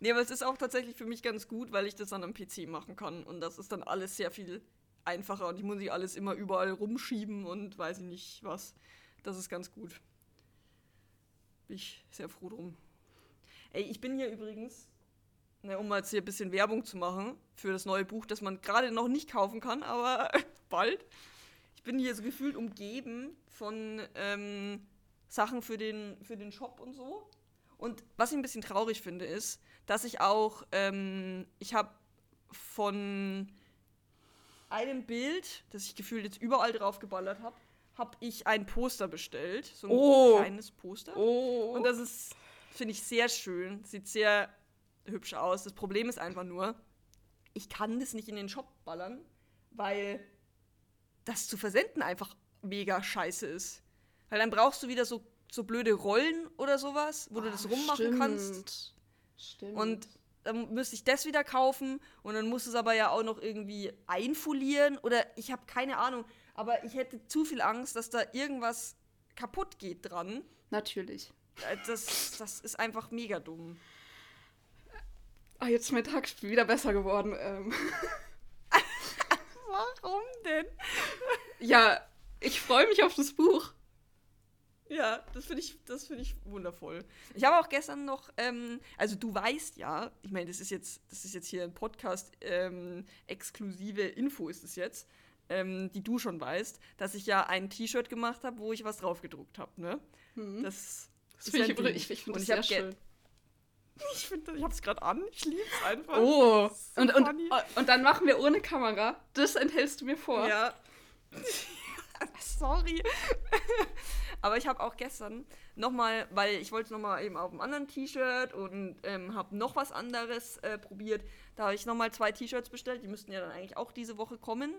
Nee, aber es ist auch tatsächlich für mich ganz gut, weil ich das dann am PC machen kann. Und das ist dann alles sehr viel einfacher und ich muss nicht alles immer überall rumschieben und weiß ich nicht was. Das ist ganz gut. Bin ich sehr froh drum. Ey, ich bin hier übrigens Ne, um mal jetzt hier ein bisschen Werbung zu machen für das neue Buch, das man gerade noch nicht kaufen kann, aber bald. Ich bin hier so gefühlt umgeben von ähm, Sachen für den, für den Shop und so. Und was ich ein bisschen traurig finde, ist, dass ich auch, ähm, ich habe von einem Bild, das ich gefühlt jetzt überall drauf geballert habe, habe ich ein Poster bestellt. So ein oh. kleines Poster. Oh. Und das ist, finde ich, sehr schön. Sieht sehr hübsch aus. Das Problem ist einfach nur, ich kann das nicht in den Shop ballern, weil das zu versenden einfach mega scheiße ist. Weil dann brauchst du wieder so, so blöde Rollen oder sowas, wo oh, du das rummachen stimmt. kannst. Stimmt. Und dann müsste ich das wieder kaufen und dann muss es aber ja auch noch irgendwie einfolieren oder ich habe keine Ahnung. Aber ich hätte zu viel Angst, dass da irgendwas kaputt geht dran. Natürlich. Äh, das, das ist einfach mega dumm. Ah, jetzt ist mein Tag wieder besser geworden. Ähm. Warum denn? Ja, ich freue mich auf das Buch. Ja, das finde ich, find ich wundervoll. Ich habe auch gestern noch, ähm, also du weißt ja, ich meine, das ist jetzt, das ist jetzt hier ein Podcast, ähm, exklusive Info ist es jetzt, ähm, die du schon weißt, dass ich ja ein T-Shirt gemacht habe, wo ich was drauf gedruckt habe, ne? Mhm. Das, das finde ich, ich, ich find das sehr schön. Ich finde, ich habe es gerade an. Ich liebe es einfach. Oh. So und, und, und dann machen wir ohne Kamera. Das enthältst du mir vor. Ja. Sorry. Aber ich habe auch gestern nochmal, weil ich wollte nochmal eben auf einem anderen T-Shirt und ähm, habe noch was anderes äh, probiert. Da habe ich nochmal zwei T-Shirts bestellt. Die müssten ja dann eigentlich auch diese Woche kommen.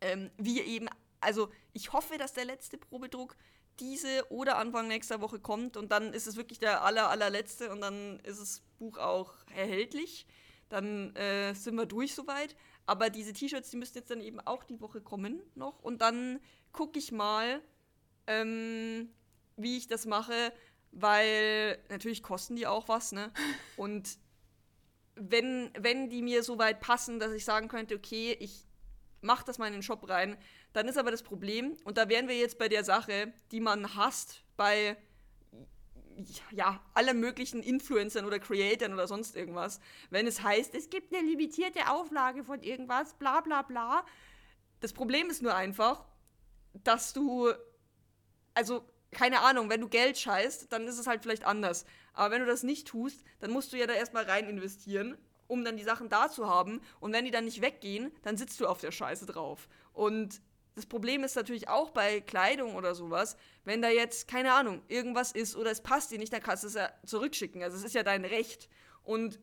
Ähm, wie eben, also ich hoffe, dass der letzte Probedruck diese oder Anfang nächster Woche kommt und dann ist es wirklich der aller, allerletzte und dann ist das Buch auch erhältlich. Dann äh, sind wir durch soweit. Aber diese T-Shirts, die müssten jetzt dann eben auch die Woche kommen noch und dann gucke ich mal, ähm, wie ich das mache, weil natürlich kosten die auch was, ne? Und wenn, wenn die mir so weit passen, dass ich sagen könnte, okay, ich mache das mal in den Shop rein, dann ist aber das Problem, und da wären wir jetzt bei der Sache, die man hasst bei ja, allen möglichen Influencern oder Creatern oder sonst irgendwas, wenn es heißt, es gibt eine limitierte Auflage von irgendwas, bla bla bla. Das Problem ist nur einfach, dass du also keine Ahnung, wenn du Geld scheißt, dann ist es halt vielleicht anders. Aber wenn du das nicht tust, dann musst du ja da erstmal rein investieren, um dann die Sachen da zu haben. Und wenn die dann nicht weggehen, dann sitzt du auf der Scheiße drauf. Und das Problem ist natürlich auch bei Kleidung oder sowas, wenn da jetzt, keine Ahnung, irgendwas ist oder es passt dir nicht, dann kannst du es ja zurückschicken. Also es ist ja dein Recht. Und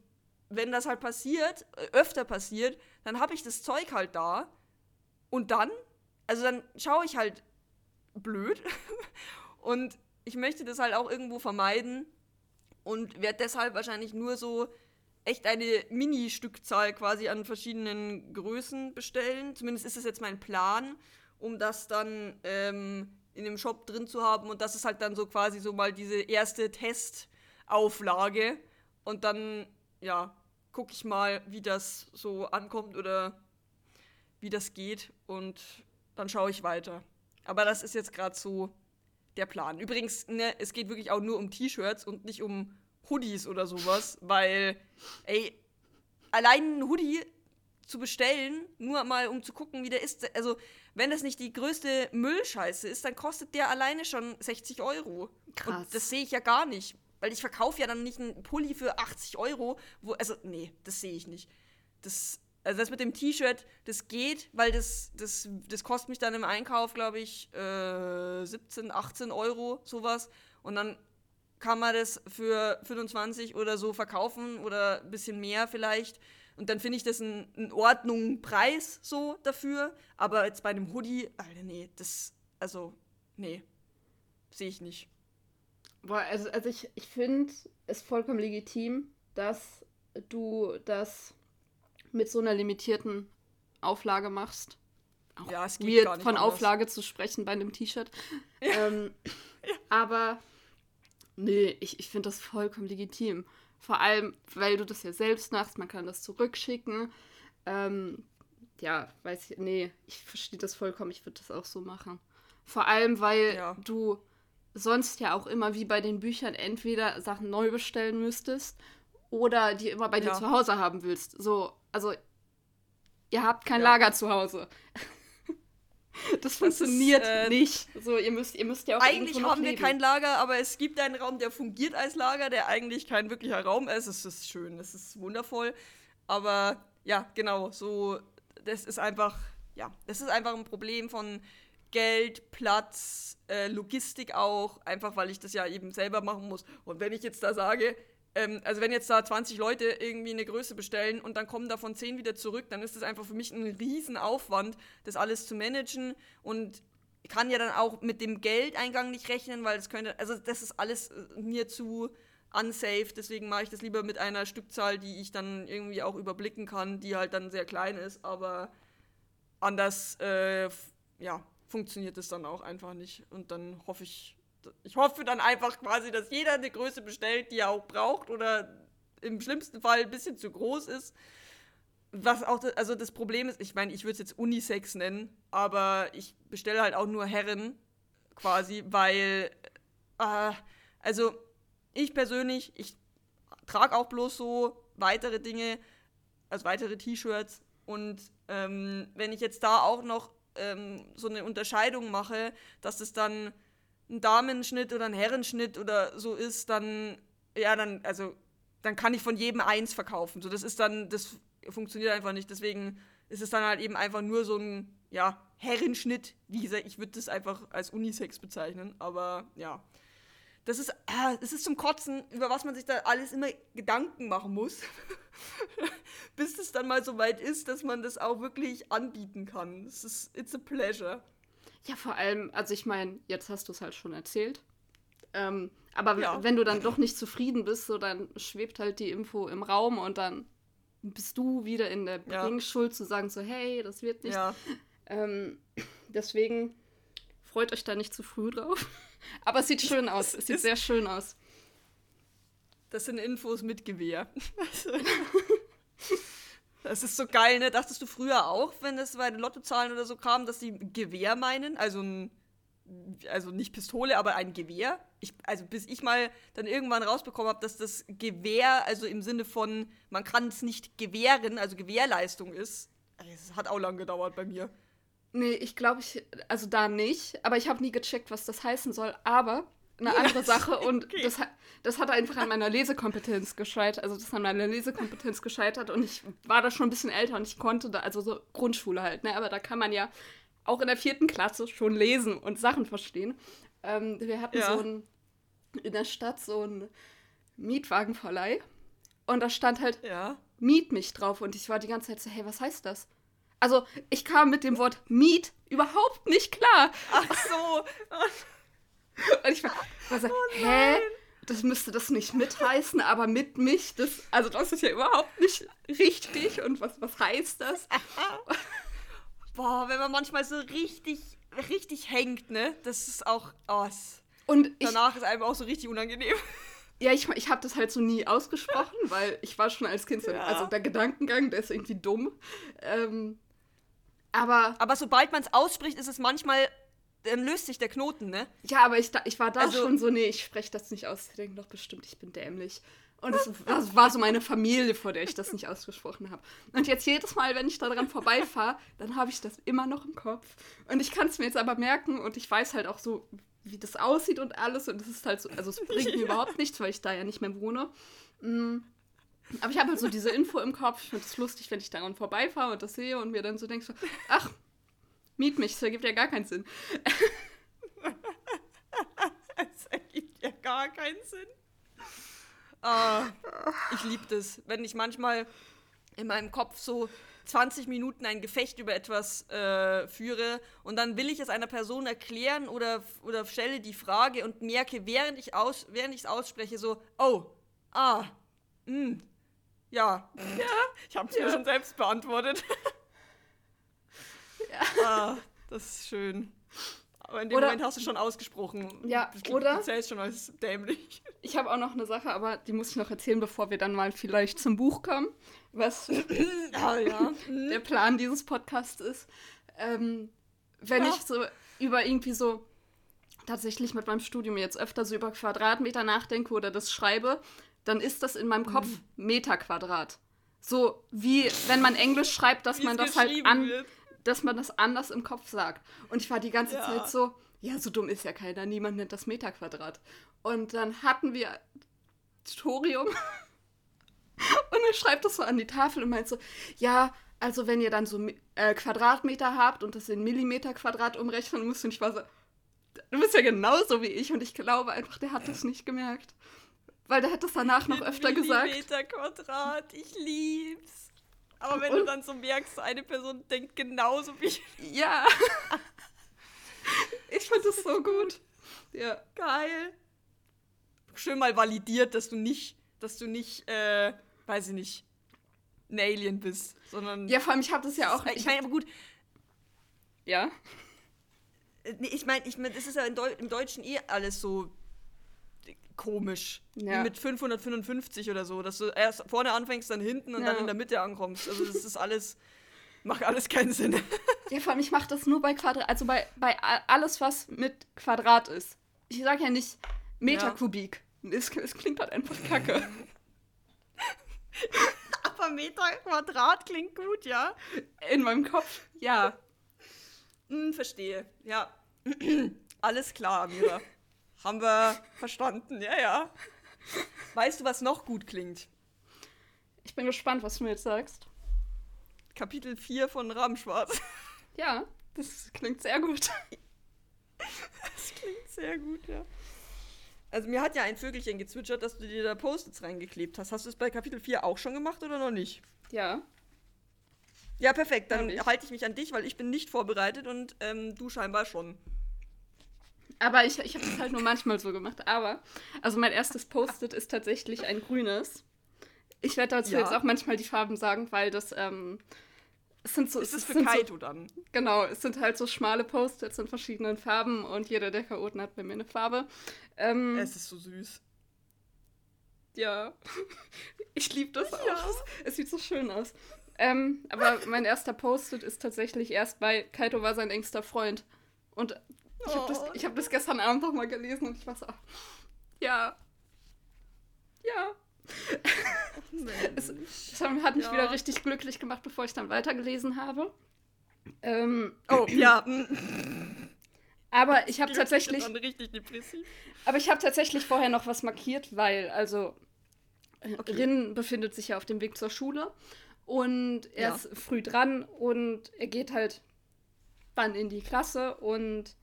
wenn das halt passiert, äh, öfter passiert, dann habe ich das Zeug halt da. Und dann, also dann schaue ich halt blöd. Und ich möchte das halt auch irgendwo vermeiden und werde deshalb wahrscheinlich nur so echt eine Mini-Stückzahl quasi an verschiedenen Größen bestellen. Zumindest ist das jetzt mein Plan, um das dann ähm, in dem Shop drin zu haben. Und das ist halt dann so quasi so mal diese erste Testauflage. Und dann, ja, gucke ich mal, wie das so ankommt oder wie das geht. Und dann schaue ich weiter. Aber das ist jetzt gerade so der Plan. Übrigens, ne, es geht wirklich auch nur um T-Shirts und nicht um Hoodies oder sowas, weil, ey, allein ein Hoodie zu bestellen, nur mal um zu gucken, wie der ist. Also, wenn das nicht die größte Müllscheiße ist, dann kostet der alleine schon 60 Euro. Krass. Und das sehe ich ja gar nicht. Weil ich verkaufe ja dann nicht einen Pulli für 80 Euro, wo, also, nee, das sehe ich nicht. Das also das mit dem T-Shirt, das geht, weil das, das, das kostet mich dann im Einkauf, glaube ich, äh, 17, 18 Euro, sowas. Und dann kann man das für 25 oder so verkaufen oder ein bisschen mehr vielleicht. Und dann finde ich das ein, in Ordnung Preis so dafür. Aber jetzt bei einem Hoodie, Alter, nee, das, also, nee, sehe ich nicht. Boah, also, also ich, ich finde es vollkommen legitim, dass du das mit so einer limitierten Auflage machst. Auch ja, es geht gar nicht von anders. Auflage zu sprechen bei einem T-Shirt. Ja. Ähm, ja. Aber nee, ich, ich finde das vollkommen legitim. Vor allem, weil du das ja selbst machst, man kann das zurückschicken. Ähm, ja, weiß ich, nee, ich verstehe das vollkommen, ich würde das auch so machen. Vor allem, weil ja. du sonst ja auch immer wie bei den Büchern entweder Sachen neu bestellen müsstest oder die immer bei dir zu Hause haben willst. So, also ihr habt kein ja. Lager zu Hause. Das funktioniert das ist, äh, nicht. So, ihr müsst, ihr müsst ja auch Eigentlich haben wir kein Lager, aber es gibt einen Raum, der fungiert als Lager, der eigentlich kein wirklicher Raum ist. Es ist schön, es ist wundervoll. Aber ja, genau, so, das ist einfach ja, das ist einfach ein Problem von Geld, Platz, äh, Logistik auch, einfach weil ich das ja eben selber machen muss. Und wenn ich jetzt da sage, ähm, also wenn jetzt da 20 Leute irgendwie eine Größe bestellen und dann kommen davon 10 wieder zurück, dann ist das einfach für mich ein Riesenaufwand, das alles zu managen und kann ja dann auch mit dem Geldeingang nicht rechnen, weil das könnte, also das ist alles äh, mir zu unsafe, deswegen mache ich das lieber mit einer Stückzahl, die ich dann irgendwie auch überblicken kann, die halt dann sehr klein ist, aber anders, äh, ja, funktioniert es dann auch einfach nicht und dann hoffe ich, ich hoffe dann einfach quasi, dass jeder eine Größe bestellt, die er auch braucht oder im schlimmsten Fall ein bisschen zu groß ist. Was auch, das, also das Problem ist, ich meine, ich würde es jetzt Unisex nennen, aber ich bestelle halt auch nur Herren quasi, weil, äh, also ich persönlich, ich trage auch bloß so weitere Dinge, also weitere T-Shirts und ähm, wenn ich jetzt da auch noch ähm, so eine Unterscheidung mache, dass es dann ein Damenschnitt oder ein Herrenschnitt oder so ist, dann, ja, dann, also, dann kann ich von jedem eins verkaufen. So, das ist dann, das funktioniert einfach nicht. Deswegen ist es dann halt eben einfach nur so ein, ja, Herrenschnitt. Wie gesagt, ich würde das einfach als Unisex bezeichnen, aber ja. Das ist, äh, das ist zum Kotzen, über was man sich da alles immer Gedanken machen muss, bis es dann mal so weit ist, dass man das auch wirklich anbieten kann. Es ist, it's a pleasure. Ja, vor allem, also ich meine, jetzt hast du es halt schon erzählt. Ähm, aber ja. wenn du dann doch nicht zufrieden bist, so dann schwebt halt die Info im Raum und dann bist du wieder in der Bringschuld ja. zu sagen, so, hey, das wird nicht. Ja. Ähm, deswegen freut euch da nicht zu früh drauf. Aber es sieht schön aus. Es sieht sehr schön aus. Das sind Infos mit Gewehr. Das ist so geil, ne? Dachtest du früher auch, wenn es bei den Lottozahlen oder so kam, dass die Gewehr meinen? Also also nicht Pistole, aber ein Gewehr? Ich, also bis ich mal dann irgendwann rausbekommen habe, dass das Gewehr, also im Sinne von, man kann es nicht gewähren, also Gewährleistung ist. Es hat auch lang gedauert bei mir. Nee, ich glaube, ich, also da nicht, aber ich habe nie gecheckt, was das heißen soll. Aber eine andere Sache und okay. das, das hat einfach an meiner Lesekompetenz gescheitert. Also das an meiner Lesekompetenz gescheitert und ich war da schon ein bisschen älter und ich konnte da, also so Grundschule halt, ne? Aber da kann man ja auch in der vierten Klasse schon lesen und Sachen verstehen. Ähm, wir hatten ja. so ein, in der Stadt so einen Mietwagenverleih und da stand halt ja. Miet mich drauf und ich war die ganze Zeit so, hey, was heißt das? Also ich kam mit dem Wort Miet überhaupt nicht klar. Ach so. Und ich war, war so, oh hä? Das müsste das nicht mitheißen, aber mit mich, das, also das ist ja überhaupt nicht richtig. Und was, was heißt das? Boah, wenn man manchmal so richtig, richtig hängt, ne? Das ist auch. Oh, und danach ist einem auch so richtig unangenehm. Ja, ich, ich habe das halt so nie ausgesprochen, weil ich war schon als Kind so, ja. also der Gedankengang, der ist irgendwie dumm. Ähm, aber. Aber sobald man es ausspricht, ist es manchmal dann löst sich der Knoten, ne? Ja, aber ich, ich war da also, schon so, nee, ich spreche das nicht aus. Ich denke doch bestimmt, ich bin dämlich. Und das, das, war so meine Familie, vor der ich das nicht ausgesprochen habe. Und jetzt jedes Mal, wenn ich da dran vorbeifahre, dann habe ich das immer noch im Kopf. Und ich kann es mir jetzt aber merken und ich weiß halt auch so, wie das aussieht und alles. Und es ist halt so, also es bringt mir überhaupt nichts, weil ich da ja nicht mehr wohne. Mm. Aber ich habe halt so diese Info im Kopf. Ich finde es lustig, wenn ich daran vorbeifahre und das sehe und mir dann so denke, so, ach, Miet mich, das ergibt ja gar keinen Sinn. es ergibt ja gar keinen Sinn. Ah, ich liebe das, wenn ich manchmal in meinem Kopf so 20 Minuten ein Gefecht über etwas äh, führe und dann will ich es einer Person erklären oder, oder stelle die Frage und merke, während ich aus, während ich es ausspreche, so, oh, ah, mh, hm, ja, ja, ich habe es ja. mir schon selbst beantwortet. Ja. Ah, das ist schön. Aber in dem oder, Moment hast du schon ausgesprochen. Ja, du, oder? Du zählst schon als dämlich. Ich habe auch noch eine Sache, aber die muss ich noch erzählen, bevor wir dann mal vielleicht zum Buch kommen. Was ah, ja. der Plan dieses Podcasts ist. Ähm, wenn ja. ich so über irgendwie so tatsächlich mit meinem Studium jetzt öfter so über Quadratmeter nachdenke oder das schreibe, dann ist das in meinem Kopf mhm. Meter Quadrat. So wie wenn man Englisch schreibt, dass man das halt an. Wird dass man das anders im Kopf sagt. Und ich war die ganze ja. Zeit so, ja, so dumm ist ja keiner, niemand nennt das Meterquadrat. Und dann hatten wir Tutorium und er schreibt das so an die Tafel und meint so, ja, Also wenn ihr dann so äh, Quadratmeter habt und das in Millimeter Quadrat umrechnen müsst und ich war so, du bist ja genauso wie ich und ich glaube einfach, der hat das nicht gemerkt. Weil der hat das danach noch öfter gesagt. Millimeter Quadrat, ich lieb's. Aber wenn und? du dann so merkst, eine Person denkt genauso wie ich. Ja. ich fand das so gut. Ja. Geil. Schön mal validiert, dass du nicht, dass du nicht, äh, weiß ich nicht, ein Alien bist, sondern. Ja, vor allem, ich habe das ja auch. Ich meine, aber gut. Ja. Äh, nee, ich meine, ich mein, das ist ja Deu im Deutschen eh alles so komisch. Ja. Mit 555 oder so, dass du erst vorne anfängst, dann hinten und ja. dann in der Mitte ankommst. Also das ist alles, macht alles keinen Sinn. Ja, vor allem, ich mache das nur bei Quadrat, also bei, bei alles, was mit Quadrat ist. Ich sage ja nicht Meterkubik. Ja. Es, es klingt halt einfach kacke. Aber Meter Quadrat klingt gut, ja? In meinem Kopf, ja. Hm, verstehe, ja. Alles klar, Amira. Haben wir verstanden, ja, ja. Weißt du, was noch gut klingt? Ich bin gespannt, was du mir jetzt sagst. Kapitel 4 von Rabenschwarz. Ja, das klingt sehr gut. Das klingt sehr gut, ja. Also mir hat ja ein Vögelchen gezwitschert, dass du dir da Post-its reingeklebt hast. Hast du es bei Kapitel 4 auch schon gemacht oder noch nicht? Ja. Ja, perfekt. Dann halte ich mich an dich, weil ich bin nicht vorbereitet und ähm, du scheinbar schon. Aber ich, ich habe es halt nur manchmal so gemacht. Aber, also mein erstes Post-it ist tatsächlich ein grünes. Ich werde dazu ja. jetzt auch manchmal die Farben sagen, weil das, ähm, es sind so. Ist es für Kaito so, dann? Genau, es sind halt so schmale Post-its in verschiedenen Farben und jeder der Chaoten hat bei mir eine Farbe. Ähm, es ist so süß. Ja. Ich liebe das ja. auch. Es sieht so schön aus. Ähm, aber mein erster Post-it ist tatsächlich erst bei Kaito war sein engster Freund. Und ich habe das, hab das gestern Abend noch mal gelesen und ich war so, ja. Ja. es, es, hat mich ja. wieder richtig glücklich gemacht, bevor ich dann weitergelesen habe. Ähm, oh, ja. aber ich habe tatsächlich. Aber ich habe tatsächlich vorher noch was markiert, weil, also, äh, okay. Rin befindet sich ja auf dem Weg zur Schule und er ja. ist früh dran und er geht halt dann in die Klasse und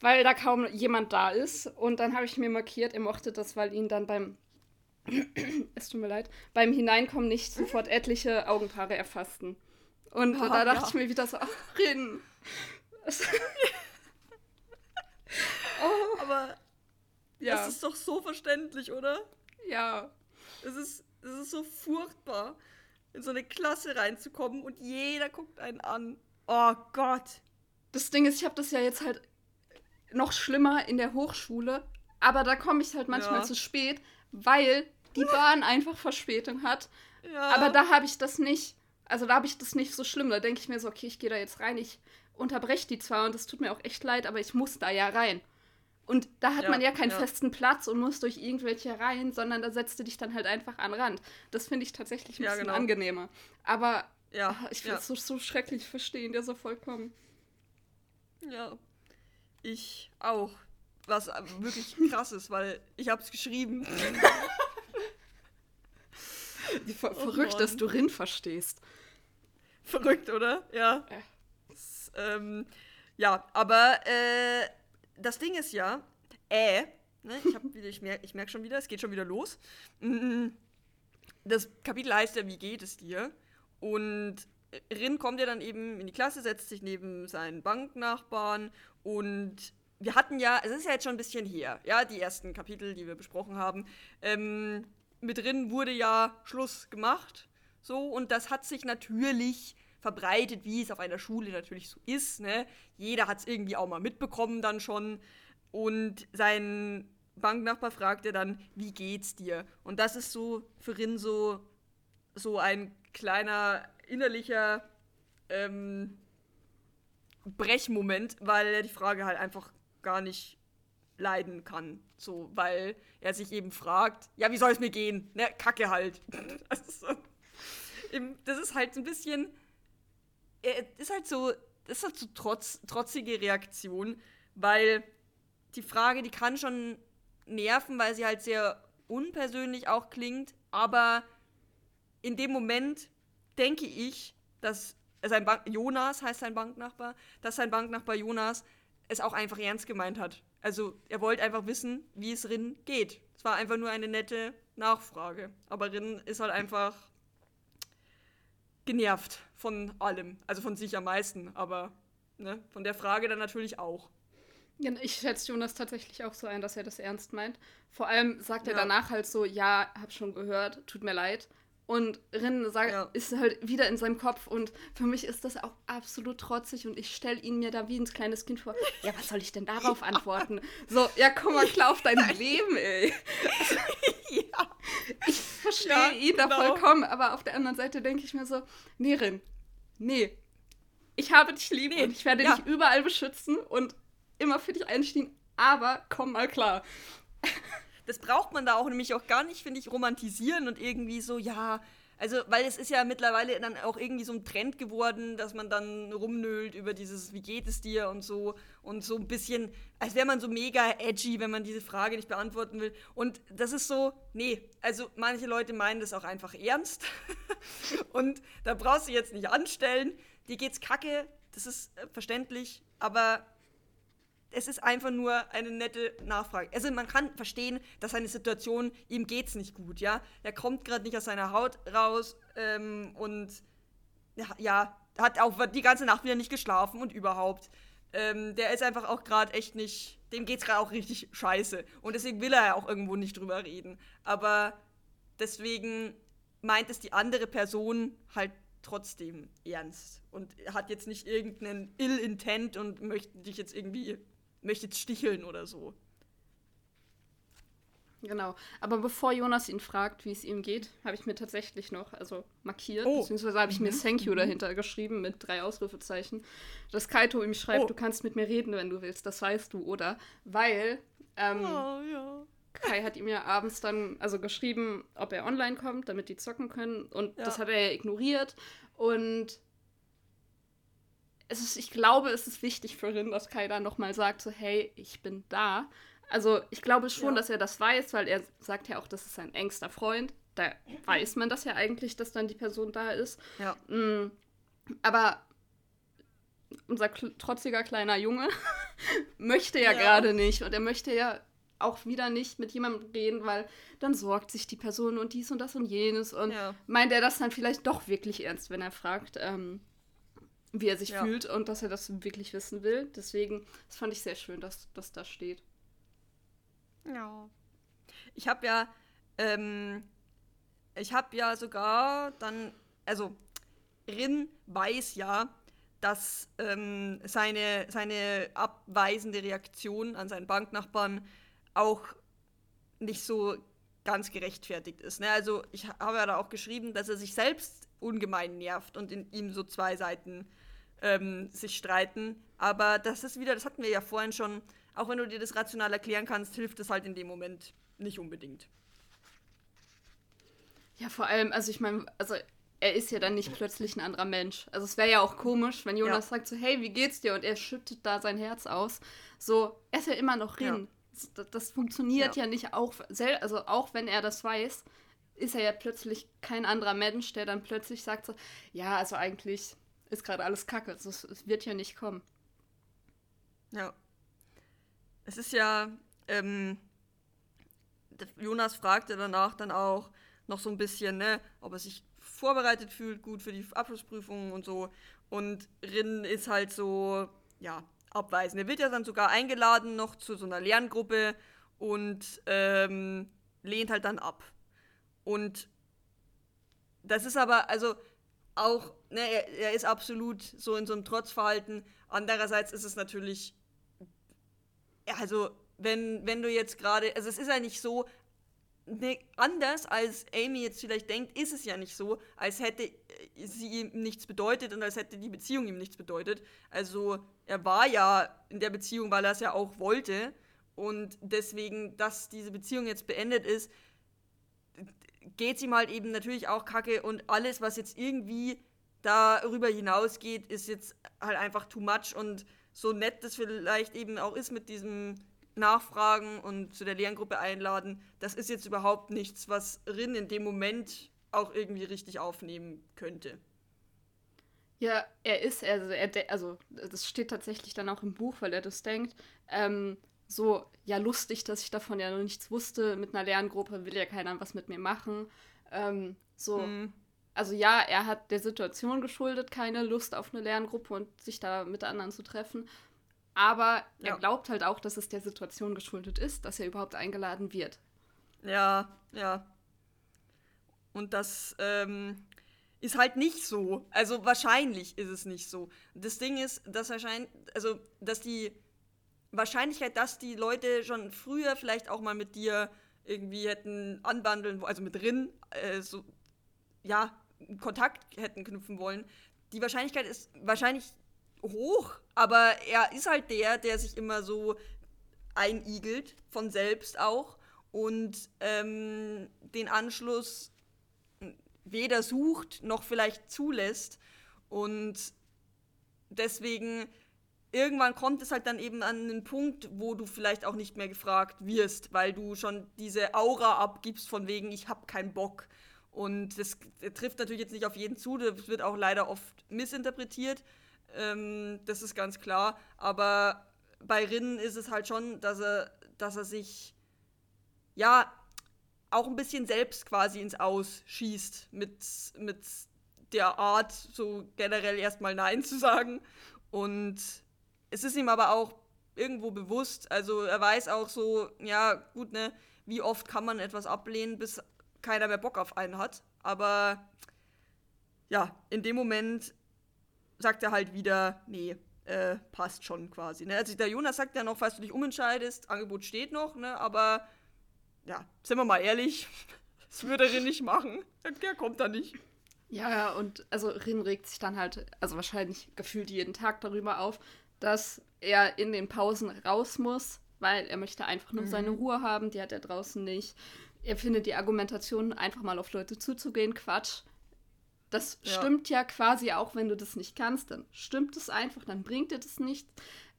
weil da kaum jemand da ist. Und dann habe ich mir markiert, er mochte das, weil ihn dann beim es tut mir leid, beim Hineinkommen nicht sofort etliche Augenpaare erfassten. Und oh, da dachte ja. ich mir wieder so, ach, Rin. oh. Aber ja. das ist doch so verständlich, oder? Ja. Es ist, es ist so furchtbar, in so eine Klasse reinzukommen und jeder guckt einen an. Oh Gott. Das Ding ist, ich habe das ja jetzt halt noch schlimmer in der Hochschule, aber da komme ich halt manchmal ja. zu spät, weil die Bahn einfach Verspätung hat. Ja. Aber da habe ich das nicht. Also da habe ich das nicht so schlimm. Da denke ich mir so, okay, ich gehe da jetzt rein. Ich unterbreche die zwar und das tut mir auch echt leid, aber ich muss da ja rein. Und da hat ja, man ja keinen ja. festen Platz und muss durch irgendwelche Reihen, sondern da setzt du dich dann halt einfach an Rand. Das finde ich tatsächlich ein bisschen genau. angenehmer. Aber ja, ich will es so, so schrecklich verstehen, der so vollkommen. Ja, ich auch. Was wirklich krass ist, weil ich habe es geschrieben. Ver oh verrückt, Mann. dass du Rin verstehst. Verrückt, oder? Ja. Äh. Das, ähm, ja, aber äh, das Ding ist ja, äh, ne, ich, ich merke merk schon wieder, es geht schon wieder los. Mm, das Kapitel heißt ja, wie geht es dir? Und Rin kommt ja dann eben in die Klasse, setzt sich neben seinen Banknachbarn und wir hatten ja, es ist ja jetzt schon ein bisschen her, ja, die ersten Kapitel, die wir besprochen haben. Ähm, mit Rin wurde ja Schluss gemacht, so, und das hat sich natürlich verbreitet, wie es auf einer Schule natürlich so ist, ne? Jeder hat es irgendwie auch mal mitbekommen dann schon. Und sein Banknachbar fragte dann, wie geht's dir? Und das ist so für Rin so, so ein kleiner innerlicher ähm, Brechmoment, weil er die Frage halt einfach gar nicht leiden kann. So, weil er sich eben fragt, ja, wie soll es mir gehen? Ne, Kacke halt. also, das ist halt ein bisschen. Er ist halt so. Das ist halt so trotz, trotzige Reaktion, weil die Frage, die kann schon nerven, weil sie halt sehr unpersönlich auch klingt, aber in dem Moment denke ich, dass sein Bank Jonas heißt sein Banknachbar, dass sein Banknachbar Jonas es auch einfach ernst gemeint hat. Also er wollte einfach wissen, wie es Rin geht. Es war einfach nur eine nette Nachfrage. Aber Rin ist halt einfach genervt von allem. Also von sich am meisten, aber ne, von der Frage dann natürlich auch. Ja, ich schätze Jonas tatsächlich auch so ein, dass er das ernst meint. Vor allem sagt ja. er danach halt so, ja, hab schon gehört, tut mir leid. Und Rin sagt, ja. ist halt wieder in seinem Kopf und für mich ist das auch absolut trotzig und ich stelle ihn mir da wie ein kleines Kind vor. Ja, was soll ich denn darauf antworten? So, ja, komm mal klar auf dein Leben, ey. ja. Ich verstehe ja, ihn da genau. vollkommen, aber auf der anderen Seite denke ich mir so, nee, Rin, nee. Ich habe dich lieb nee. und ich werde dich überall beschützen und immer für dich einstehen, aber komm mal klar das braucht man da auch nämlich auch gar nicht, finde ich, romantisieren und irgendwie so, ja, also, weil es ist ja mittlerweile dann auch irgendwie so ein Trend geworden, dass man dann rumnölt über dieses, wie geht es dir und so und so ein bisschen, als wäre man so mega edgy, wenn man diese Frage nicht beantworten will. Und das ist so, nee, also manche Leute meinen das auch einfach ernst und da brauchst du jetzt nicht anstellen, dir geht's kacke, das ist äh, verständlich, aber es ist einfach nur eine nette Nachfrage. Also man kann verstehen, dass seine Situation, ihm geht's nicht gut, ja. Er kommt gerade nicht aus seiner Haut raus ähm, und ja, hat auch die ganze Nacht wieder nicht geschlafen und überhaupt. Ähm, der ist einfach auch gerade echt nicht, dem geht's gerade auch richtig scheiße. Und deswegen will er ja auch irgendwo nicht drüber reden. Aber deswegen meint es die andere Person halt trotzdem ernst und hat jetzt nicht irgendeinen ill Intent und möchte dich jetzt irgendwie möchte jetzt sticheln oder so. Genau. Aber bevor Jonas ihn fragt, wie es ihm geht, habe ich mir tatsächlich noch, also markiert, oh. beziehungsweise habe ich mir mhm. Thank you mhm. dahinter geschrieben mit drei Ausrufezeichen, dass Kaito ihm schreibt, oh. du kannst mit mir reden, wenn du willst, das weißt du, oder? Weil ähm, oh, ja. Kai hat ihm ja abends dann also geschrieben, ob er online kommt, damit die zocken können. Und ja. das hat er ja ignoriert. Und ist, ich glaube, es ist wichtig für Rin, dass Kai dann nochmal sagt, so, hey, ich bin da. Also ich glaube schon, ja. dass er das weiß, weil er sagt ja auch, das ist sein engster Freund. Da weiß man das ja eigentlich, dass dann die Person da ist. Ja. Mhm. Aber unser trotziger kleiner Junge möchte ja, ja. gerade nicht. Und er möchte ja auch wieder nicht mit jemandem reden, weil dann sorgt sich die Person und dies und das und jenes. Und ja. meint er das dann vielleicht doch wirklich ernst, wenn er fragt. Ähm, wie er sich ja. fühlt und dass er das wirklich wissen will. Deswegen, das fand ich sehr schön, dass das da steht. Ja. Ich habe ja, ähm, ich habe ja sogar dann, also Rin weiß ja, dass ähm, seine, seine abweisende Reaktion an seinen Banknachbarn auch nicht so ganz gerechtfertigt ist. Ne? Also ich habe ja da auch geschrieben, dass er sich selbst ungemein nervt und in ihm so zwei Seiten ähm, sich streiten. Aber das ist wieder, das hatten wir ja vorhin schon, auch wenn du dir das rational erklären kannst, hilft es halt in dem Moment nicht unbedingt. Ja, vor allem, also ich meine, also er ist ja dann nicht plötzlich ein anderer Mensch. Also es wäre ja auch komisch, wenn Jonas ja. sagt so, hey, wie geht's dir? Und er schüttet da sein Herz aus. So, er ist ja immer noch Rin. Ja. Das, das, funktioniert ja. ja nicht auch, also auch wenn er das weiß, ist er ja plötzlich kein anderer Mensch, der dann plötzlich sagt so, ja, also eigentlich ist gerade alles kacke. Es, es wird ja nicht kommen. Ja. Es ist ja, ähm, Jonas fragte danach dann auch noch so ein bisschen, ne, ob er sich vorbereitet fühlt, gut für die Abschlussprüfungen und so. Und Rin ist halt so, ja, abweisend. Er wird ja dann sogar eingeladen noch zu so einer Lerngruppe und ähm, lehnt halt dann ab. Und das ist aber, also auch, ne, er, er, ist absolut so in so einem Trotzverhalten. Andererseits ist es natürlich, also wenn, wenn du jetzt gerade, also es ist ja nicht so, ne, anders als Amy jetzt vielleicht denkt, ist es ja nicht so, als hätte sie ihm nichts bedeutet und als hätte die Beziehung ihm nichts bedeutet. Also er war ja in der Beziehung, weil er es ja auch wollte. Und deswegen, dass diese Beziehung jetzt beendet ist, geht es ihm halt eben natürlich auch kacke und alles, was jetzt irgendwie darüber hinausgeht, ist jetzt halt einfach too much und so nett das vielleicht eben auch ist mit diesem Nachfragen und zu der Lerngruppe einladen, das ist jetzt überhaupt nichts, was Rin in dem Moment auch irgendwie richtig aufnehmen könnte. Ja, er ist, also, er, also das steht tatsächlich dann auch im Buch, weil er das denkt. Ähm, so, ja, lustig, dass ich davon ja noch nichts wusste. Mit einer Lerngruppe will ja keiner was mit mir machen. Ähm, so, hm. also ja, er hat der Situation geschuldet, keine Lust auf eine Lerngruppe und sich da mit anderen zu treffen. Aber ja. er glaubt halt auch, dass es der Situation geschuldet ist, dass er überhaupt eingeladen wird. Ja, ja. Und das ähm, ist halt nicht so. Also wahrscheinlich ist es nicht so. Das Ding ist, dass wahrscheinlich, also dass die Wahrscheinlichkeit, dass die Leute schon früher vielleicht auch mal mit dir irgendwie hätten anbandeln, also mit drin, äh, so, ja, Kontakt hätten knüpfen wollen, die Wahrscheinlichkeit ist wahrscheinlich hoch, aber er ist halt der, der sich immer so einigelt, von selbst auch, und ähm, den Anschluss weder sucht noch vielleicht zulässt. Und deswegen irgendwann kommt es halt dann eben an einen Punkt, wo du vielleicht auch nicht mehr gefragt wirst, weil du schon diese Aura abgibst von wegen, ich hab keinen Bock. Und das trifft natürlich jetzt nicht auf jeden zu, das wird auch leider oft missinterpretiert. Ähm, das ist ganz klar. Aber bei Rinnen ist es halt schon, dass er, dass er sich ja auch ein bisschen selbst quasi ins Aus schießt mit, mit der Art, so generell erstmal Nein zu sagen. Und es ist ihm aber auch irgendwo bewusst, also er weiß auch so, ja, gut, ne, wie oft kann man etwas ablehnen, bis keiner mehr Bock auf einen hat. Aber ja, in dem Moment sagt er halt wieder, nee, äh, passt schon quasi. Ne? Also der Jonas sagt ja noch, falls du dich umentscheidest, Angebot steht noch, ne? Aber ja, sind wir mal ehrlich, das würde Rin nicht machen. Der kommt da nicht. Ja, ja, und also Rin regt sich dann halt, also wahrscheinlich gefühlt jeden Tag darüber auf, dass er in den Pausen raus muss, weil er möchte einfach nur mhm. seine Ruhe haben, die hat er draußen nicht. Er findet die Argumentation, einfach mal auf Leute zuzugehen, Quatsch. Das ja. stimmt ja quasi auch, wenn du das nicht kannst, dann stimmt es einfach, dann bringt dir das nichts.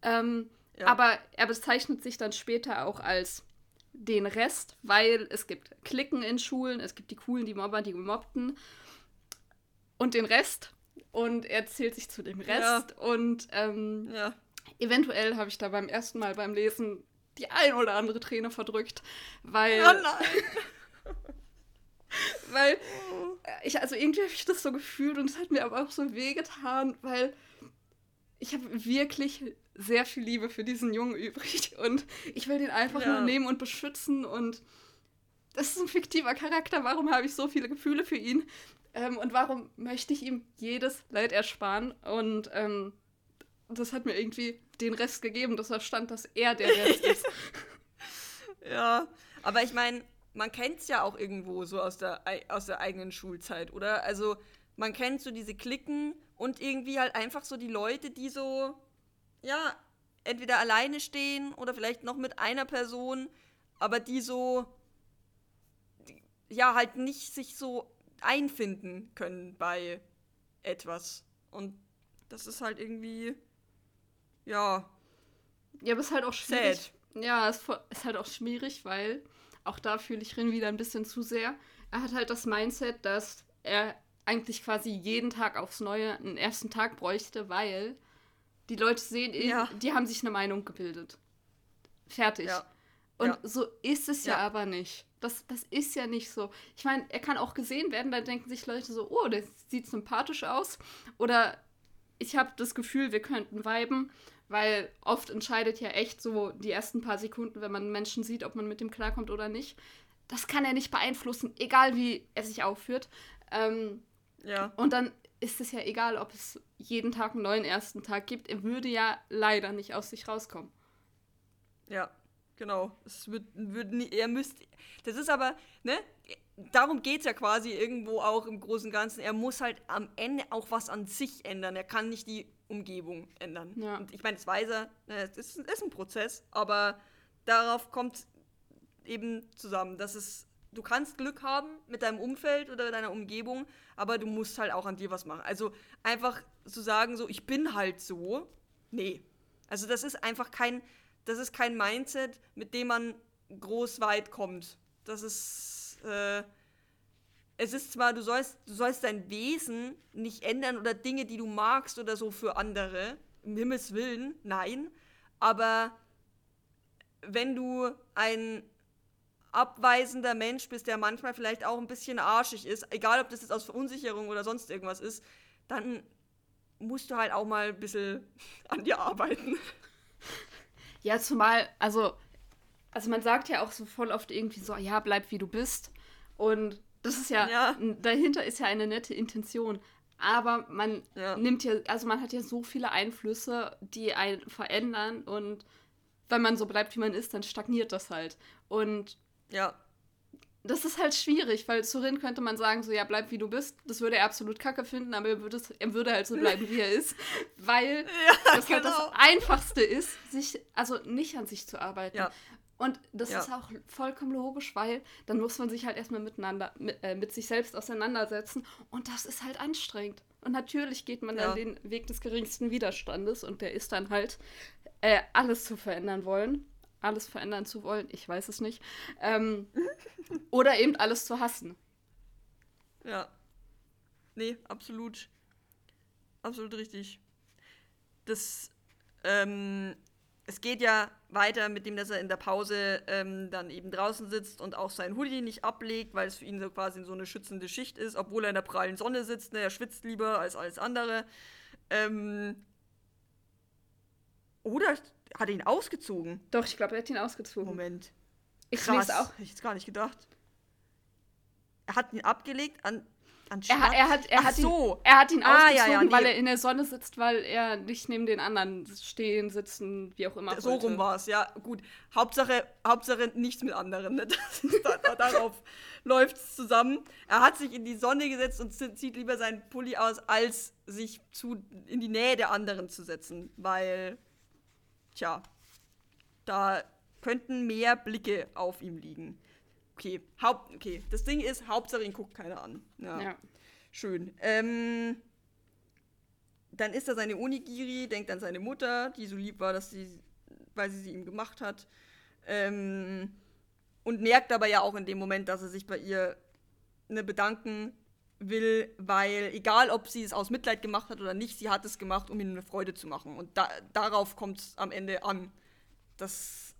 Ähm, ja. Aber er bezeichnet sich dann später auch als den Rest, weil es gibt Klicken in Schulen, es gibt die Coolen, die Mobber, die Gemobbten und den Rest und er zählt sich zu dem Rest. Ja. Und ähm, ja. eventuell habe ich da beim ersten Mal beim Lesen die ein oder andere Träne verdrückt, weil. Oh nein! weil äh, ich, also irgendwie habe ich das so gefühlt und es hat mir aber auch so wehgetan, weil ich habe wirklich sehr viel Liebe für diesen Jungen übrig und ich will den einfach ja. nur nehmen und beschützen und das ist ein fiktiver Charakter, warum habe ich so viele Gefühle für ihn? Ähm, und warum möchte ich ihm jedes Leid ersparen? Und ähm, das hat mir irgendwie den Rest gegeben, dass er stand, dass er der Rest ist. ja, aber ich meine, man kennt es ja auch irgendwo so aus der, aus der eigenen Schulzeit, oder? Also man kennt so diese Klicken und irgendwie halt einfach so die Leute, die so, ja, entweder alleine stehen oder vielleicht noch mit einer Person, aber die so, ja, halt nicht sich so einfinden können bei etwas. Und das ist halt irgendwie, ja. Ja, aber es ist halt auch schwierig. Sad. Ja, es ist halt auch schwierig, weil auch da fühle ich Rin wieder ein bisschen zu sehr. Er hat halt das Mindset, dass er eigentlich quasi jeden Tag aufs Neue einen ersten Tag bräuchte, weil die Leute sehen, ja. die haben sich eine Meinung gebildet. Fertig. Ja. Und ja. so ist es ja. ja, aber nicht. Das, das ist ja nicht so. Ich meine, er kann auch gesehen werden, da denken sich Leute so, oh, der sieht sympathisch aus. Oder ich habe das Gefühl, wir könnten viben, weil oft entscheidet ja echt so die ersten paar Sekunden, wenn man einen Menschen sieht, ob man mit dem klarkommt oder nicht. Das kann er nicht beeinflussen, egal wie er sich aufführt. Ähm, ja. Und dann ist es ja egal, ob es jeden Tag einen neuen ersten Tag gibt. Er würde ja leider nicht aus sich rauskommen. Ja. Genau. Es wird, wird nie, er müsste. Das ist aber, ne? Darum geht es ja quasi irgendwo auch im Großen und Ganzen. Er muss halt am Ende auch was an sich ändern. Er kann nicht die Umgebung ändern. Ja. Und ich meine, das weiß er, ne, es ist, ist ein Prozess, aber darauf kommt eben zusammen, dass es, du kannst Glück haben mit deinem Umfeld oder deiner Umgebung, aber du musst halt auch an dir was machen. Also einfach zu sagen, so, ich bin halt so, nee. Also das ist einfach kein, das ist kein Mindset, mit dem man groß weit kommt. Das ist, äh, es ist zwar, du sollst, du sollst dein Wesen nicht ändern oder Dinge, die du magst oder so für andere, im Himmels Willen, nein, aber wenn du ein abweisender Mensch bist, der manchmal vielleicht auch ein bisschen arschig ist, egal ob das jetzt aus Verunsicherung oder sonst irgendwas ist, dann musst du halt auch mal ein bisschen an dir arbeiten. Ja, zumal, also, also man sagt ja auch so voll oft irgendwie so, ja, bleib wie du bist. Und das ist ja, ja. dahinter ist ja eine nette Intention. Aber man ja. nimmt ja, also man hat ja so viele Einflüsse, die einen verändern und wenn man so bleibt, wie man ist, dann stagniert das halt. Und ja. Das ist halt schwierig, weil Sorin könnte man sagen, so ja, bleib wie du bist. Das würde er absolut kacke finden, aber er würde, er würde halt so bleiben, wie er ist. Weil ja, das genau. halt das genau. Einfachste ist, sich, also nicht an sich zu arbeiten. Ja. Und das ja. ist auch vollkommen logisch, weil dann muss man sich halt erstmal miteinander, mit, äh, mit sich selbst auseinandersetzen. Und das ist halt anstrengend. Und natürlich geht man dann den Weg des geringsten Widerstandes und der ist dann halt, äh, alles zu verändern wollen alles verändern zu wollen, ich weiß es nicht. Ähm, oder eben alles zu hassen. Ja. Nee, absolut. Absolut richtig. Das, ähm, es geht ja weiter mit dem, dass er in der Pause ähm, dann eben draußen sitzt und auch sein Hoodie nicht ablegt, weil es für ihn so quasi so eine schützende Schicht ist, obwohl er in der prallen Sonne sitzt. Ne? Er schwitzt lieber als alles andere. Ähm, oder hat er ihn ausgezogen? Doch, ich glaube, er hat ihn ausgezogen. Moment. Ich Krass, auch. Hätte ich jetzt gar nicht gedacht. Er hat ihn abgelegt an, anstatt... Er, er, hat, er, hat so. ihn, er hat ihn ah, ausgezogen, ja, ja, nee. weil er in der Sonne sitzt, weil er nicht neben den anderen stehen, sitzen, wie auch immer So wollte. rum war es, ja. Gut. Hauptsache, Hauptsache nichts mit anderen. Ne? da, darauf läuft es zusammen. Er hat sich in die Sonne gesetzt und zieht lieber seinen Pulli aus, als sich zu, in die Nähe der anderen zu setzen, weil Tja, da könnten mehr Blicke auf ihm liegen. Okay, Haupt, okay. das Ding ist, Hauptsache ihn guckt keiner an. Ja. ja. Schön. Ähm, dann ist er seine Onigiri, denkt an seine Mutter, die so lieb war, dass sie, weil sie sie ihm gemacht hat. Ähm, und merkt aber ja auch in dem Moment, dass er sich bei ihr ne, bedanken will, weil egal, ob sie es aus Mitleid gemacht hat oder nicht, sie hat es gemacht, um ihm eine Freude zu machen. Und da, darauf kommt es am Ende an, dass,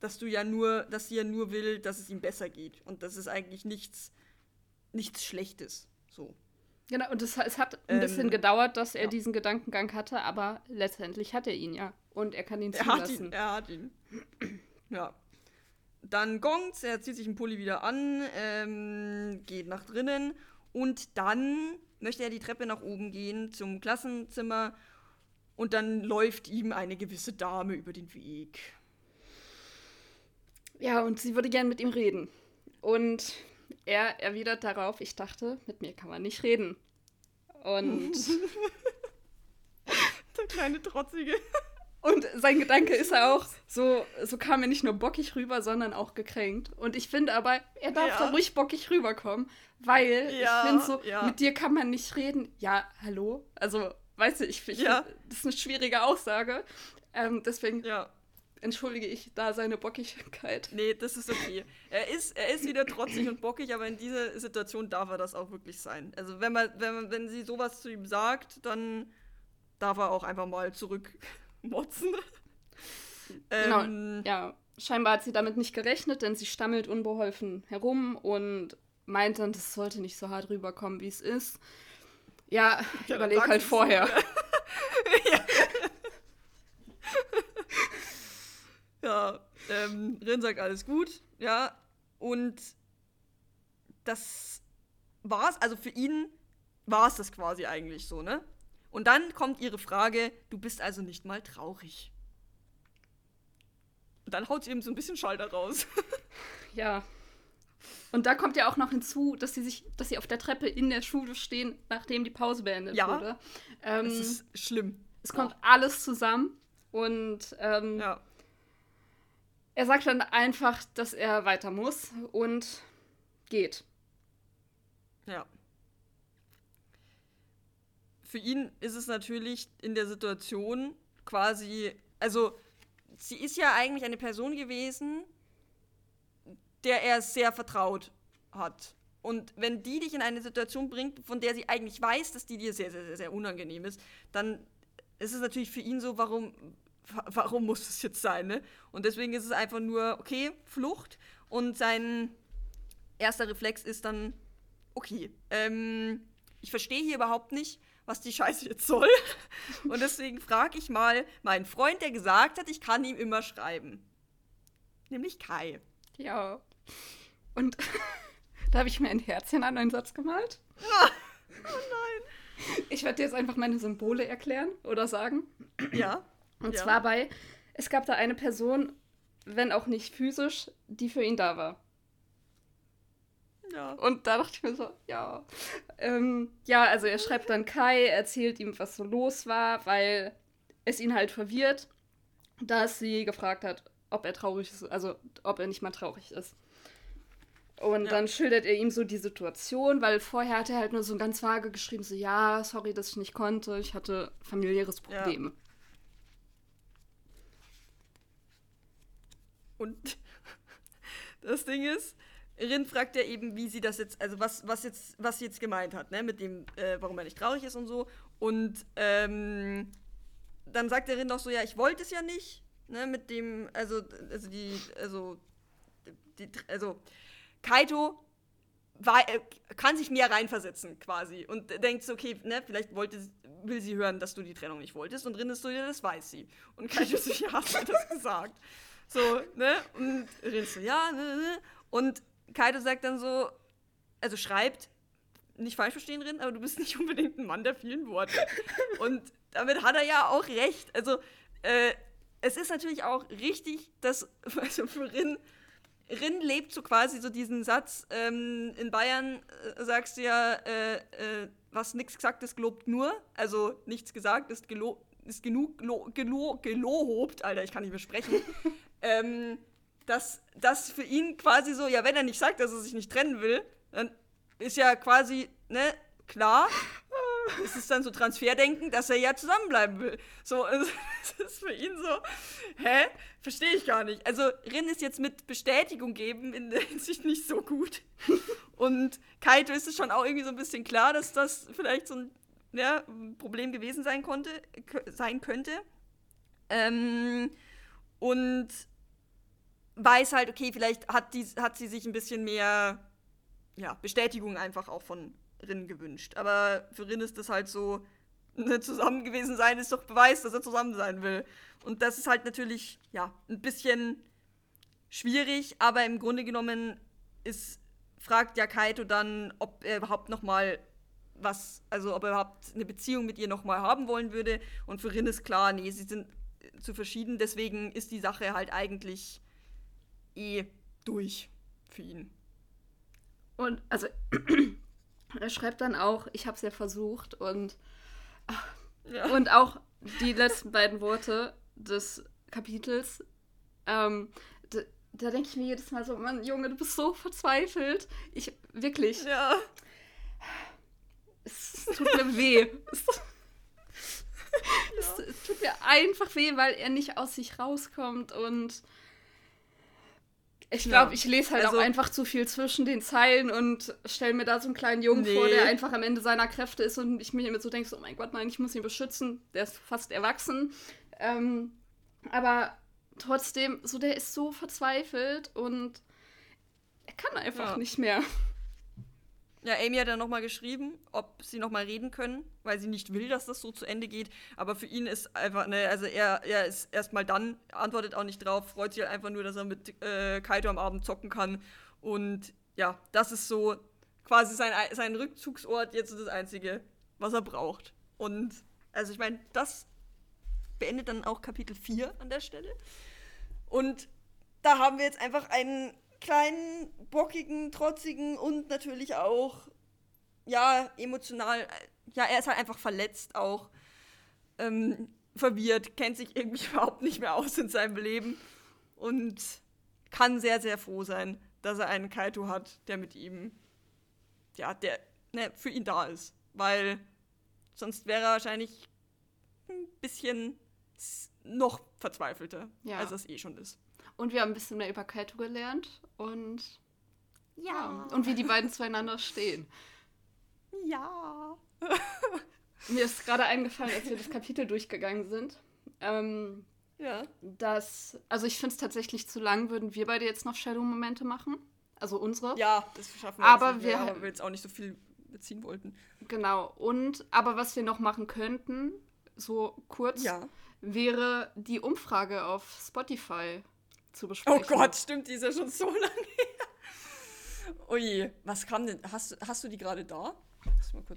dass du ja nur, dass sie ja nur will, dass es ihm besser geht. Und das ist eigentlich nichts, nichts Schlechtes. So. Genau, und das, es hat ein ähm, bisschen gedauert, dass er ja. diesen Gedankengang hatte, aber letztendlich hat er ihn ja. Und er kann ihn zulassen. Er hat ihn, er hat ihn. ja. Dann gongt er zieht sich den Pulli wieder an, ähm, geht nach drinnen und dann möchte er die Treppe nach oben gehen zum Klassenzimmer und dann läuft ihm eine gewisse Dame über den Weg. Ja, und sie würde gern mit ihm reden. Und er erwidert darauf, ich dachte, mit mir kann man nicht reden. Und. Der kleine Trotzige. Und sein Gedanke ist ja auch, so, so kam er nicht nur bockig rüber, sondern auch gekränkt. Und ich finde aber, er darf ja. da ruhig bockig rüberkommen, weil ja, ich finde so, ja. mit dir kann man nicht reden. Ja, hallo? Also, weißt du, ich, ich ja. Find, das ist eine schwierige Aussage. Ähm, deswegen entschuldige ich da seine Bockigkeit. Nee, das ist okay. Er ist, er ist wieder trotzig und bockig, aber in dieser Situation darf er das auch wirklich sein. Also, wenn, man, wenn, man, wenn sie sowas zu ihm sagt, dann darf er auch einfach mal zurück motzen. Genau, ähm, ja. Scheinbar hat sie damit nicht gerechnet, denn sie stammelt unbeholfen herum und meint dann, das sollte nicht so hart rüberkommen, wie es ist. Ja, ja überleg halt vorher. ja, ja ähm, Rin sagt alles gut, ja, und das war's, also für ihn war es das quasi eigentlich so, ne? Und dann kommt ihre Frage, du bist also nicht mal traurig. Und dann haut sie eben so ein bisschen Schalter raus. ja. Und da kommt ja auch noch hinzu, dass sie sich, dass sie auf der Treppe in der Schule stehen, nachdem die Pause beendet ja, wurde. Ähm, das ist schlimm. Es kommt ja. alles zusammen und ähm, ja. er sagt dann einfach, dass er weiter muss und geht. Ja für ihn ist es natürlich in der Situation quasi, also sie ist ja eigentlich eine Person gewesen, der er sehr vertraut hat. Und wenn die dich in eine Situation bringt, von der sie eigentlich weiß, dass die dir sehr, sehr, sehr, sehr unangenehm ist, dann ist es natürlich für ihn so, warum, warum muss es jetzt sein, ne? Und deswegen ist es einfach nur, okay, Flucht. Und sein erster Reflex ist dann, okay, ähm, ich verstehe hier überhaupt nicht, was die Scheiße jetzt soll. Und deswegen frage ich mal meinen Freund, der gesagt hat, ich kann ihm immer schreiben. Nämlich Kai. Ja. Und da habe ich mir ein Herzchen an einen Satz gemalt. Oh, oh nein. Ich werde dir jetzt einfach meine Symbole erklären oder sagen. Ja. Und ja. zwar bei, es gab da eine Person, wenn auch nicht physisch, die für ihn da war. Ja. Und da dachte ich mir so, ja. Ähm, ja, also er schreibt dann Kai, erzählt ihm, was so los war, weil es ihn halt verwirrt, dass sie gefragt hat, ob er traurig ist, also ob er nicht mal traurig ist. Und ja. dann schildert er ihm so die Situation, weil vorher hat er halt nur so ganz vage geschrieben, so ja, sorry, dass ich nicht konnte, ich hatte familiäres Problem. Ja. Und das Ding ist, Rin fragt ja eben, wie sie das jetzt, also was, was jetzt, was sie jetzt gemeint hat, ne, mit dem, äh, warum er nicht traurig ist und so. Und ähm, dann sagt der Rin doch so, ja, ich wollte es ja nicht, ne, mit dem, also, also die, also, die, also, Kaito war, äh, kann sich mehr reinversetzen, quasi. Und denkt so, okay, ne, vielleicht wollte, will sie hören, dass du die Trennung nicht wolltest. Und Rin ist so, ja, das weiß sie. Und Kaito so, ja, hast du das gesagt? So, ne? Und Rin so, ja, ne, ne. Und Kaito sagt dann so, also schreibt, nicht falsch verstehen drin, aber du bist nicht unbedingt ein Mann der vielen Worte. Und damit hat er ja auch recht. Also, äh, es ist natürlich auch richtig, dass, also für Rin, Rin lebt so quasi so diesen Satz, ähm, in Bayern äh, sagst du ja, äh, äh, was nichts gesagt ist, gelobt nur. Also nichts gesagt ist, gelo ist genug gelo gelo gelobt. Alter, ich kann nicht mehr sprechen. ähm, dass das für ihn quasi so, ja, wenn er nicht sagt, dass er sich nicht trennen will, dann ist ja quasi, ne, klar, es ist dann so Transferdenken, dass er ja zusammenbleiben will. So, also, das ist für ihn so, hä? Verstehe ich gar nicht. Also, Rin ist jetzt mit Bestätigung geben in der Hinsicht nicht so gut. Und Kaito ist es schon auch irgendwie so ein bisschen klar, dass das vielleicht so ein ja, Problem gewesen sein konnte, sein könnte. Ähm, und weiß halt, okay, vielleicht hat, die, hat sie sich ein bisschen mehr ja, Bestätigung einfach auch von Rin gewünscht. Aber für Rin ist das halt so, ne, zusammen gewesen sein ist doch Beweis, dass er zusammen sein will. Und das ist halt natürlich, ja, ein bisschen schwierig, aber im Grunde genommen ist, fragt ja Kaito dann, ob er überhaupt noch mal was, also ob er überhaupt eine Beziehung mit ihr noch mal haben wollen würde. Und für Rin ist klar, nee, sie sind zu verschieden, deswegen ist die Sache halt eigentlich eh durch für ihn. Und also er schreibt dann auch, ich habe es ja versucht und ja. und auch die letzten beiden Worte des Kapitels. Ähm, da, da denke ich mir jedes Mal so, Mann, Junge, du bist so verzweifelt. Ich wirklich. Ja. Es tut mir weh. Es, ja. es tut mir einfach weh, weil er nicht aus sich rauskommt und ich glaube, ja. ich lese halt also, auch einfach zu viel zwischen den Zeilen und stelle mir da so einen kleinen Jungen nee. vor, der einfach am Ende seiner Kräfte ist und ich mir immer so denke, oh mein Gott, nein, ich muss ihn beschützen. Der ist fast erwachsen. Ähm, aber trotzdem, so der ist so verzweifelt und er kann einfach ja. nicht mehr. Ja, Amy hat ja nochmal geschrieben, ob sie nochmal reden können, weil sie nicht will, dass das so zu Ende geht. Aber für ihn ist einfach, ne, also er, er ist erstmal dann, antwortet auch nicht drauf, freut sich halt einfach nur, dass er mit äh, Kaito am Abend zocken kann. Und ja, das ist so quasi sein, sein Rückzugsort, jetzt das Einzige, was er braucht. Und also ich meine, das beendet dann auch Kapitel 4 an der Stelle. Und da haben wir jetzt einfach einen kleinen, bockigen, trotzigen und natürlich auch, ja, emotional, ja, er ist halt einfach verletzt auch, ähm, verwirrt, kennt sich irgendwie überhaupt nicht mehr aus in seinem Leben und kann sehr, sehr froh sein, dass er einen Kaito hat, der mit ihm, ja, der ne, für ihn da ist. Weil sonst wäre er wahrscheinlich ein bisschen noch verzweifelter, ja. als es eh schon ist. Und wir haben ein bisschen mehr über Kaito gelernt und Ja. Und wie die beiden zueinander stehen. Ja. Mir ist gerade eingefallen, als wir das Kapitel durchgegangen sind. Ähm, ja. Dass, also ich finde es tatsächlich zu lang, würden wir beide jetzt noch Shadow-Momente machen. Also unsere. Ja, das schaffen wir aber jetzt nicht mehr, wir, wir jetzt auch nicht so viel beziehen wollten. Genau. Und, aber was wir noch machen könnten, so kurz, ja. wäre die Umfrage auf Spotify zu besprechen. Oh Gott, stimmt, die ist ja schon so lange her. Ui, was kam denn? Hast, hast du die gerade da?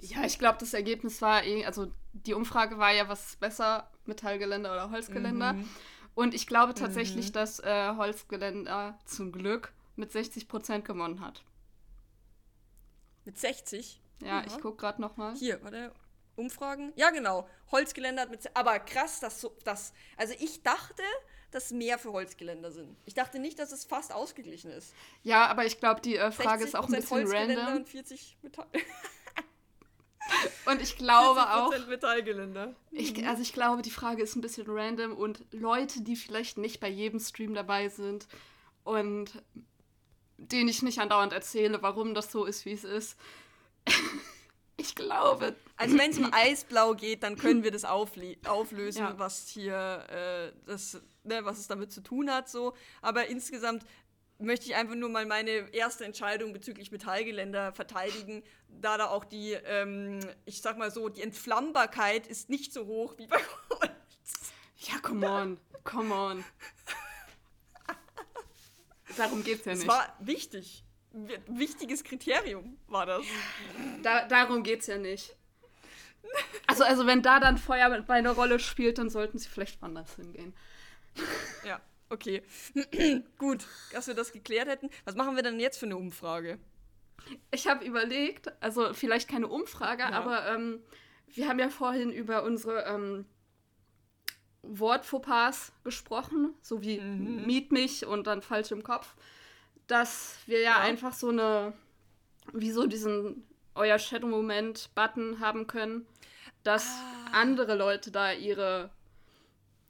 Ja, ich glaube, das Ergebnis war, eh, also die Umfrage war ja, was ist besser, Metallgeländer oder Holzgeländer. Mhm. Und ich glaube tatsächlich, mhm. dass äh, Holzgeländer zum Glück mit 60 Prozent gewonnen hat. Mit 60? Ja, mhm. ich gucke gerade noch mal. Hier, warte. Umfragen? Ja, genau. Holzgeländer hat mit. Aber krass, dass so. Dass, also ich dachte, dass mehr für Holzgeländer sind. Ich dachte nicht, dass es fast ausgeglichen ist. Ja, aber ich glaube, die äh, Frage ist auch ein bisschen random. Und 40 Metall. Und ich glaube auch. Metallgeländer. Ich, also ich glaube, die Frage ist ein bisschen random und Leute, die vielleicht nicht bei jedem Stream dabei sind und denen ich nicht andauernd erzähle, warum das so ist, wie es ist. ich glaube. Also wenn es um Eisblau geht, dann können wir das auflösen, ja. was hier äh, das, ne, was es damit zu tun hat. So. Aber insgesamt möchte ich einfach nur mal meine erste Entscheidung bezüglich Metallgeländer verteidigen, da da auch die, ähm, ich sag mal so, die Entflammbarkeit ist nicht so hoch wie bei Holz. Ja, come on, come on. Darum geht's ja nicht. Das war wichtig. Wichtiges Kriterium war das. Da, darum geht's ja nicht. Also, also wenn da dann Feuer bei einer Rolle spielt, dann sollten sie vielleicht woanders hingehen. Ja. Okay. Gut, dass wir das geklärt hätten. Was machen wir denn jetzt für eine Umfrage? Ich habe überlegt, also vielleicht keine Umfrage, ja. aber ähm, wir haben ja vorhin über unsere ähm, Wortfauxpas gesprochen, so wie mhm. Miet mich und dann falsch im Kopf, dass wir ja, ja. einfach so eine, wie so diesen Euer Shadow-Moment-Button haben können, dass ah. andere Leute da ihre,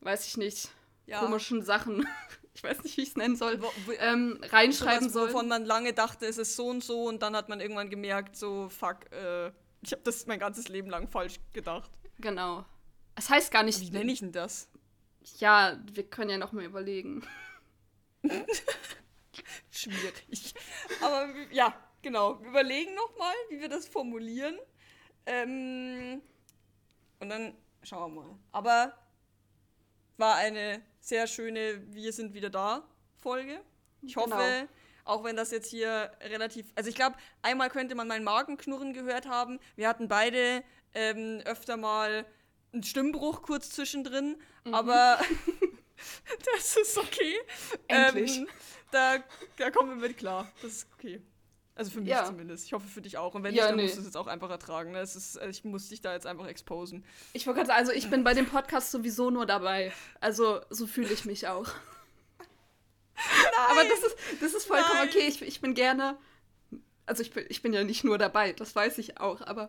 weiß ich nicht, ja. komischen Sachen, ich weiß nicht, wie ich es nennen soll, wo, wo, ähm, reinschreiben soll. Wovon man lange dachte, es ist so und so und dann hat man irgendwann gemerkt, so, fuck, äh, ich habe das mein ganzes Leben lang falsch gedacht. Genau. Es heißt gar nicht. Wie nenne ich denn das? Ja, wir können ja noch mal überlegen. Schwierig. Aber ja, genau. Wir überlegen noch mal, wie wir das formulieren. Ähm, und dann schauen wir mal. Aber war eine sehr schöne Wir sind wieder da Folge. Ich hoffe, genau. auch wenn das jetzt hier relativ. Also ich glaube, einmal könnte man mein Magenknurren gehört haben. Wir hatten beide ähm, öfter mal einen Stimmbruch kurz zwischendrin, mhm. aber das ist okay. Endlich. Ähm, da, da kommen wir mit klar. Das ist okay. Also für mich ja. zumindest. Ich hoffe für dich auch. Und wenn ja, nicht, dann nee. musst du es jetzt auch einfach ertragen. Ne? Es ist, also ich muss dich da jetzt einfach exposen. Ich wollte gerade sagen, also ich bin bei dem Podcast sowieso nur dabei. Also so fühle ich mich auch. Nein, Aber das ist, das ist vollkommen nein. okay. Ich, ich bin gerne. Also ich bin, ich bin ja nicht nur dabei, das weiß ich auch. Aber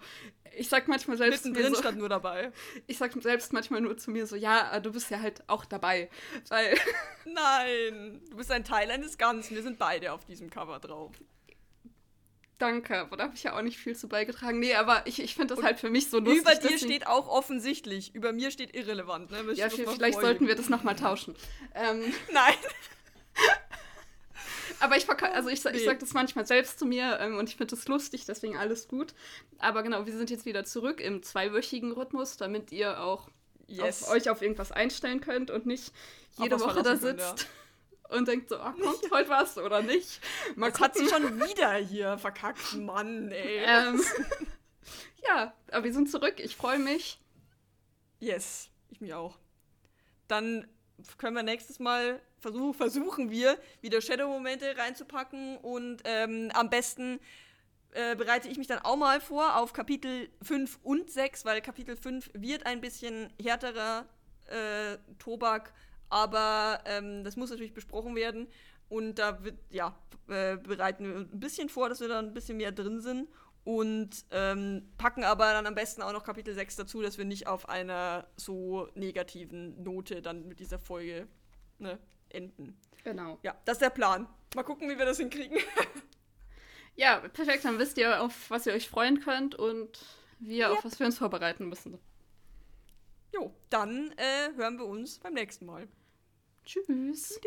ich sag manchmal selbst. Mittendrin so, statt nur dabei. Ich sag selbst manchmal nur zu mir so, ja, du bist ja halt auch dabei. Weil. Nein, du bist ein Teil eines Ganzen. Wir sind beide auf diesem Cover drauf. Danke, aber da habe ich ja auch nicht viel zu beigetragen. Nee, aber ich, ich finde das Und halt für mich so lustig. Über dir steht auch offensichtlich, über mir steht irrelevant. Ne? Ja, vielleicht sollten wir das nochmal tauschen. Ähm, Nein. Aber ich, also ich, ich sage das manchmal selbst zu mir ähm, und ich finde das lustig, deswegen alles gut. Aber genau, wir sind jetzt wieder zurück im zweiwöchigen Rhythmus, damit ihr auch yes. auf euch auf irgendwas einstellen könnt und nicht jede Woche da sitzt. Können, ja und denkt so, ach, kommt heute was oder nicht? Jetzt hat sie schon wieder hier verkackt, Mann, ey. Ähm, ja, aber wir sind zurück. Ich freue mich. Yes, ich mich auch. Dann können wir nächstes Mal versuch, versuchen wir wieder Shadow-Momente reinzupacken und ähm, am besten äh, bereite ich mich dann auch mal vor auf Kapitel 5 und 6, weil Kapitel 5 wird ein bisschen härterer äh, Tobak aber ähm, das muss natürlich besprochen werden. Und da wird, ja, äh, bereiten wir ein bisschen vor, dass wir da ein bisschen mehr drin sind. Und ähm, packen aber dann am besten auch noch Kapitel 6 dazu, dass wir nicht auf einer so negativen Note dann mit dieser Folge ne, enden. Genau. Ja, das ist der Plan. Mal gucken, wie wir das hinkriegen. Ja, perfekt. Dann wisst ihr, auf was ihr euch freuen könnt und wir, yep. auf was wir uns vorbereiten müssen. Jo, dann äh, hören wir uns beim nächsten Mal. Tschüss. Tschüss.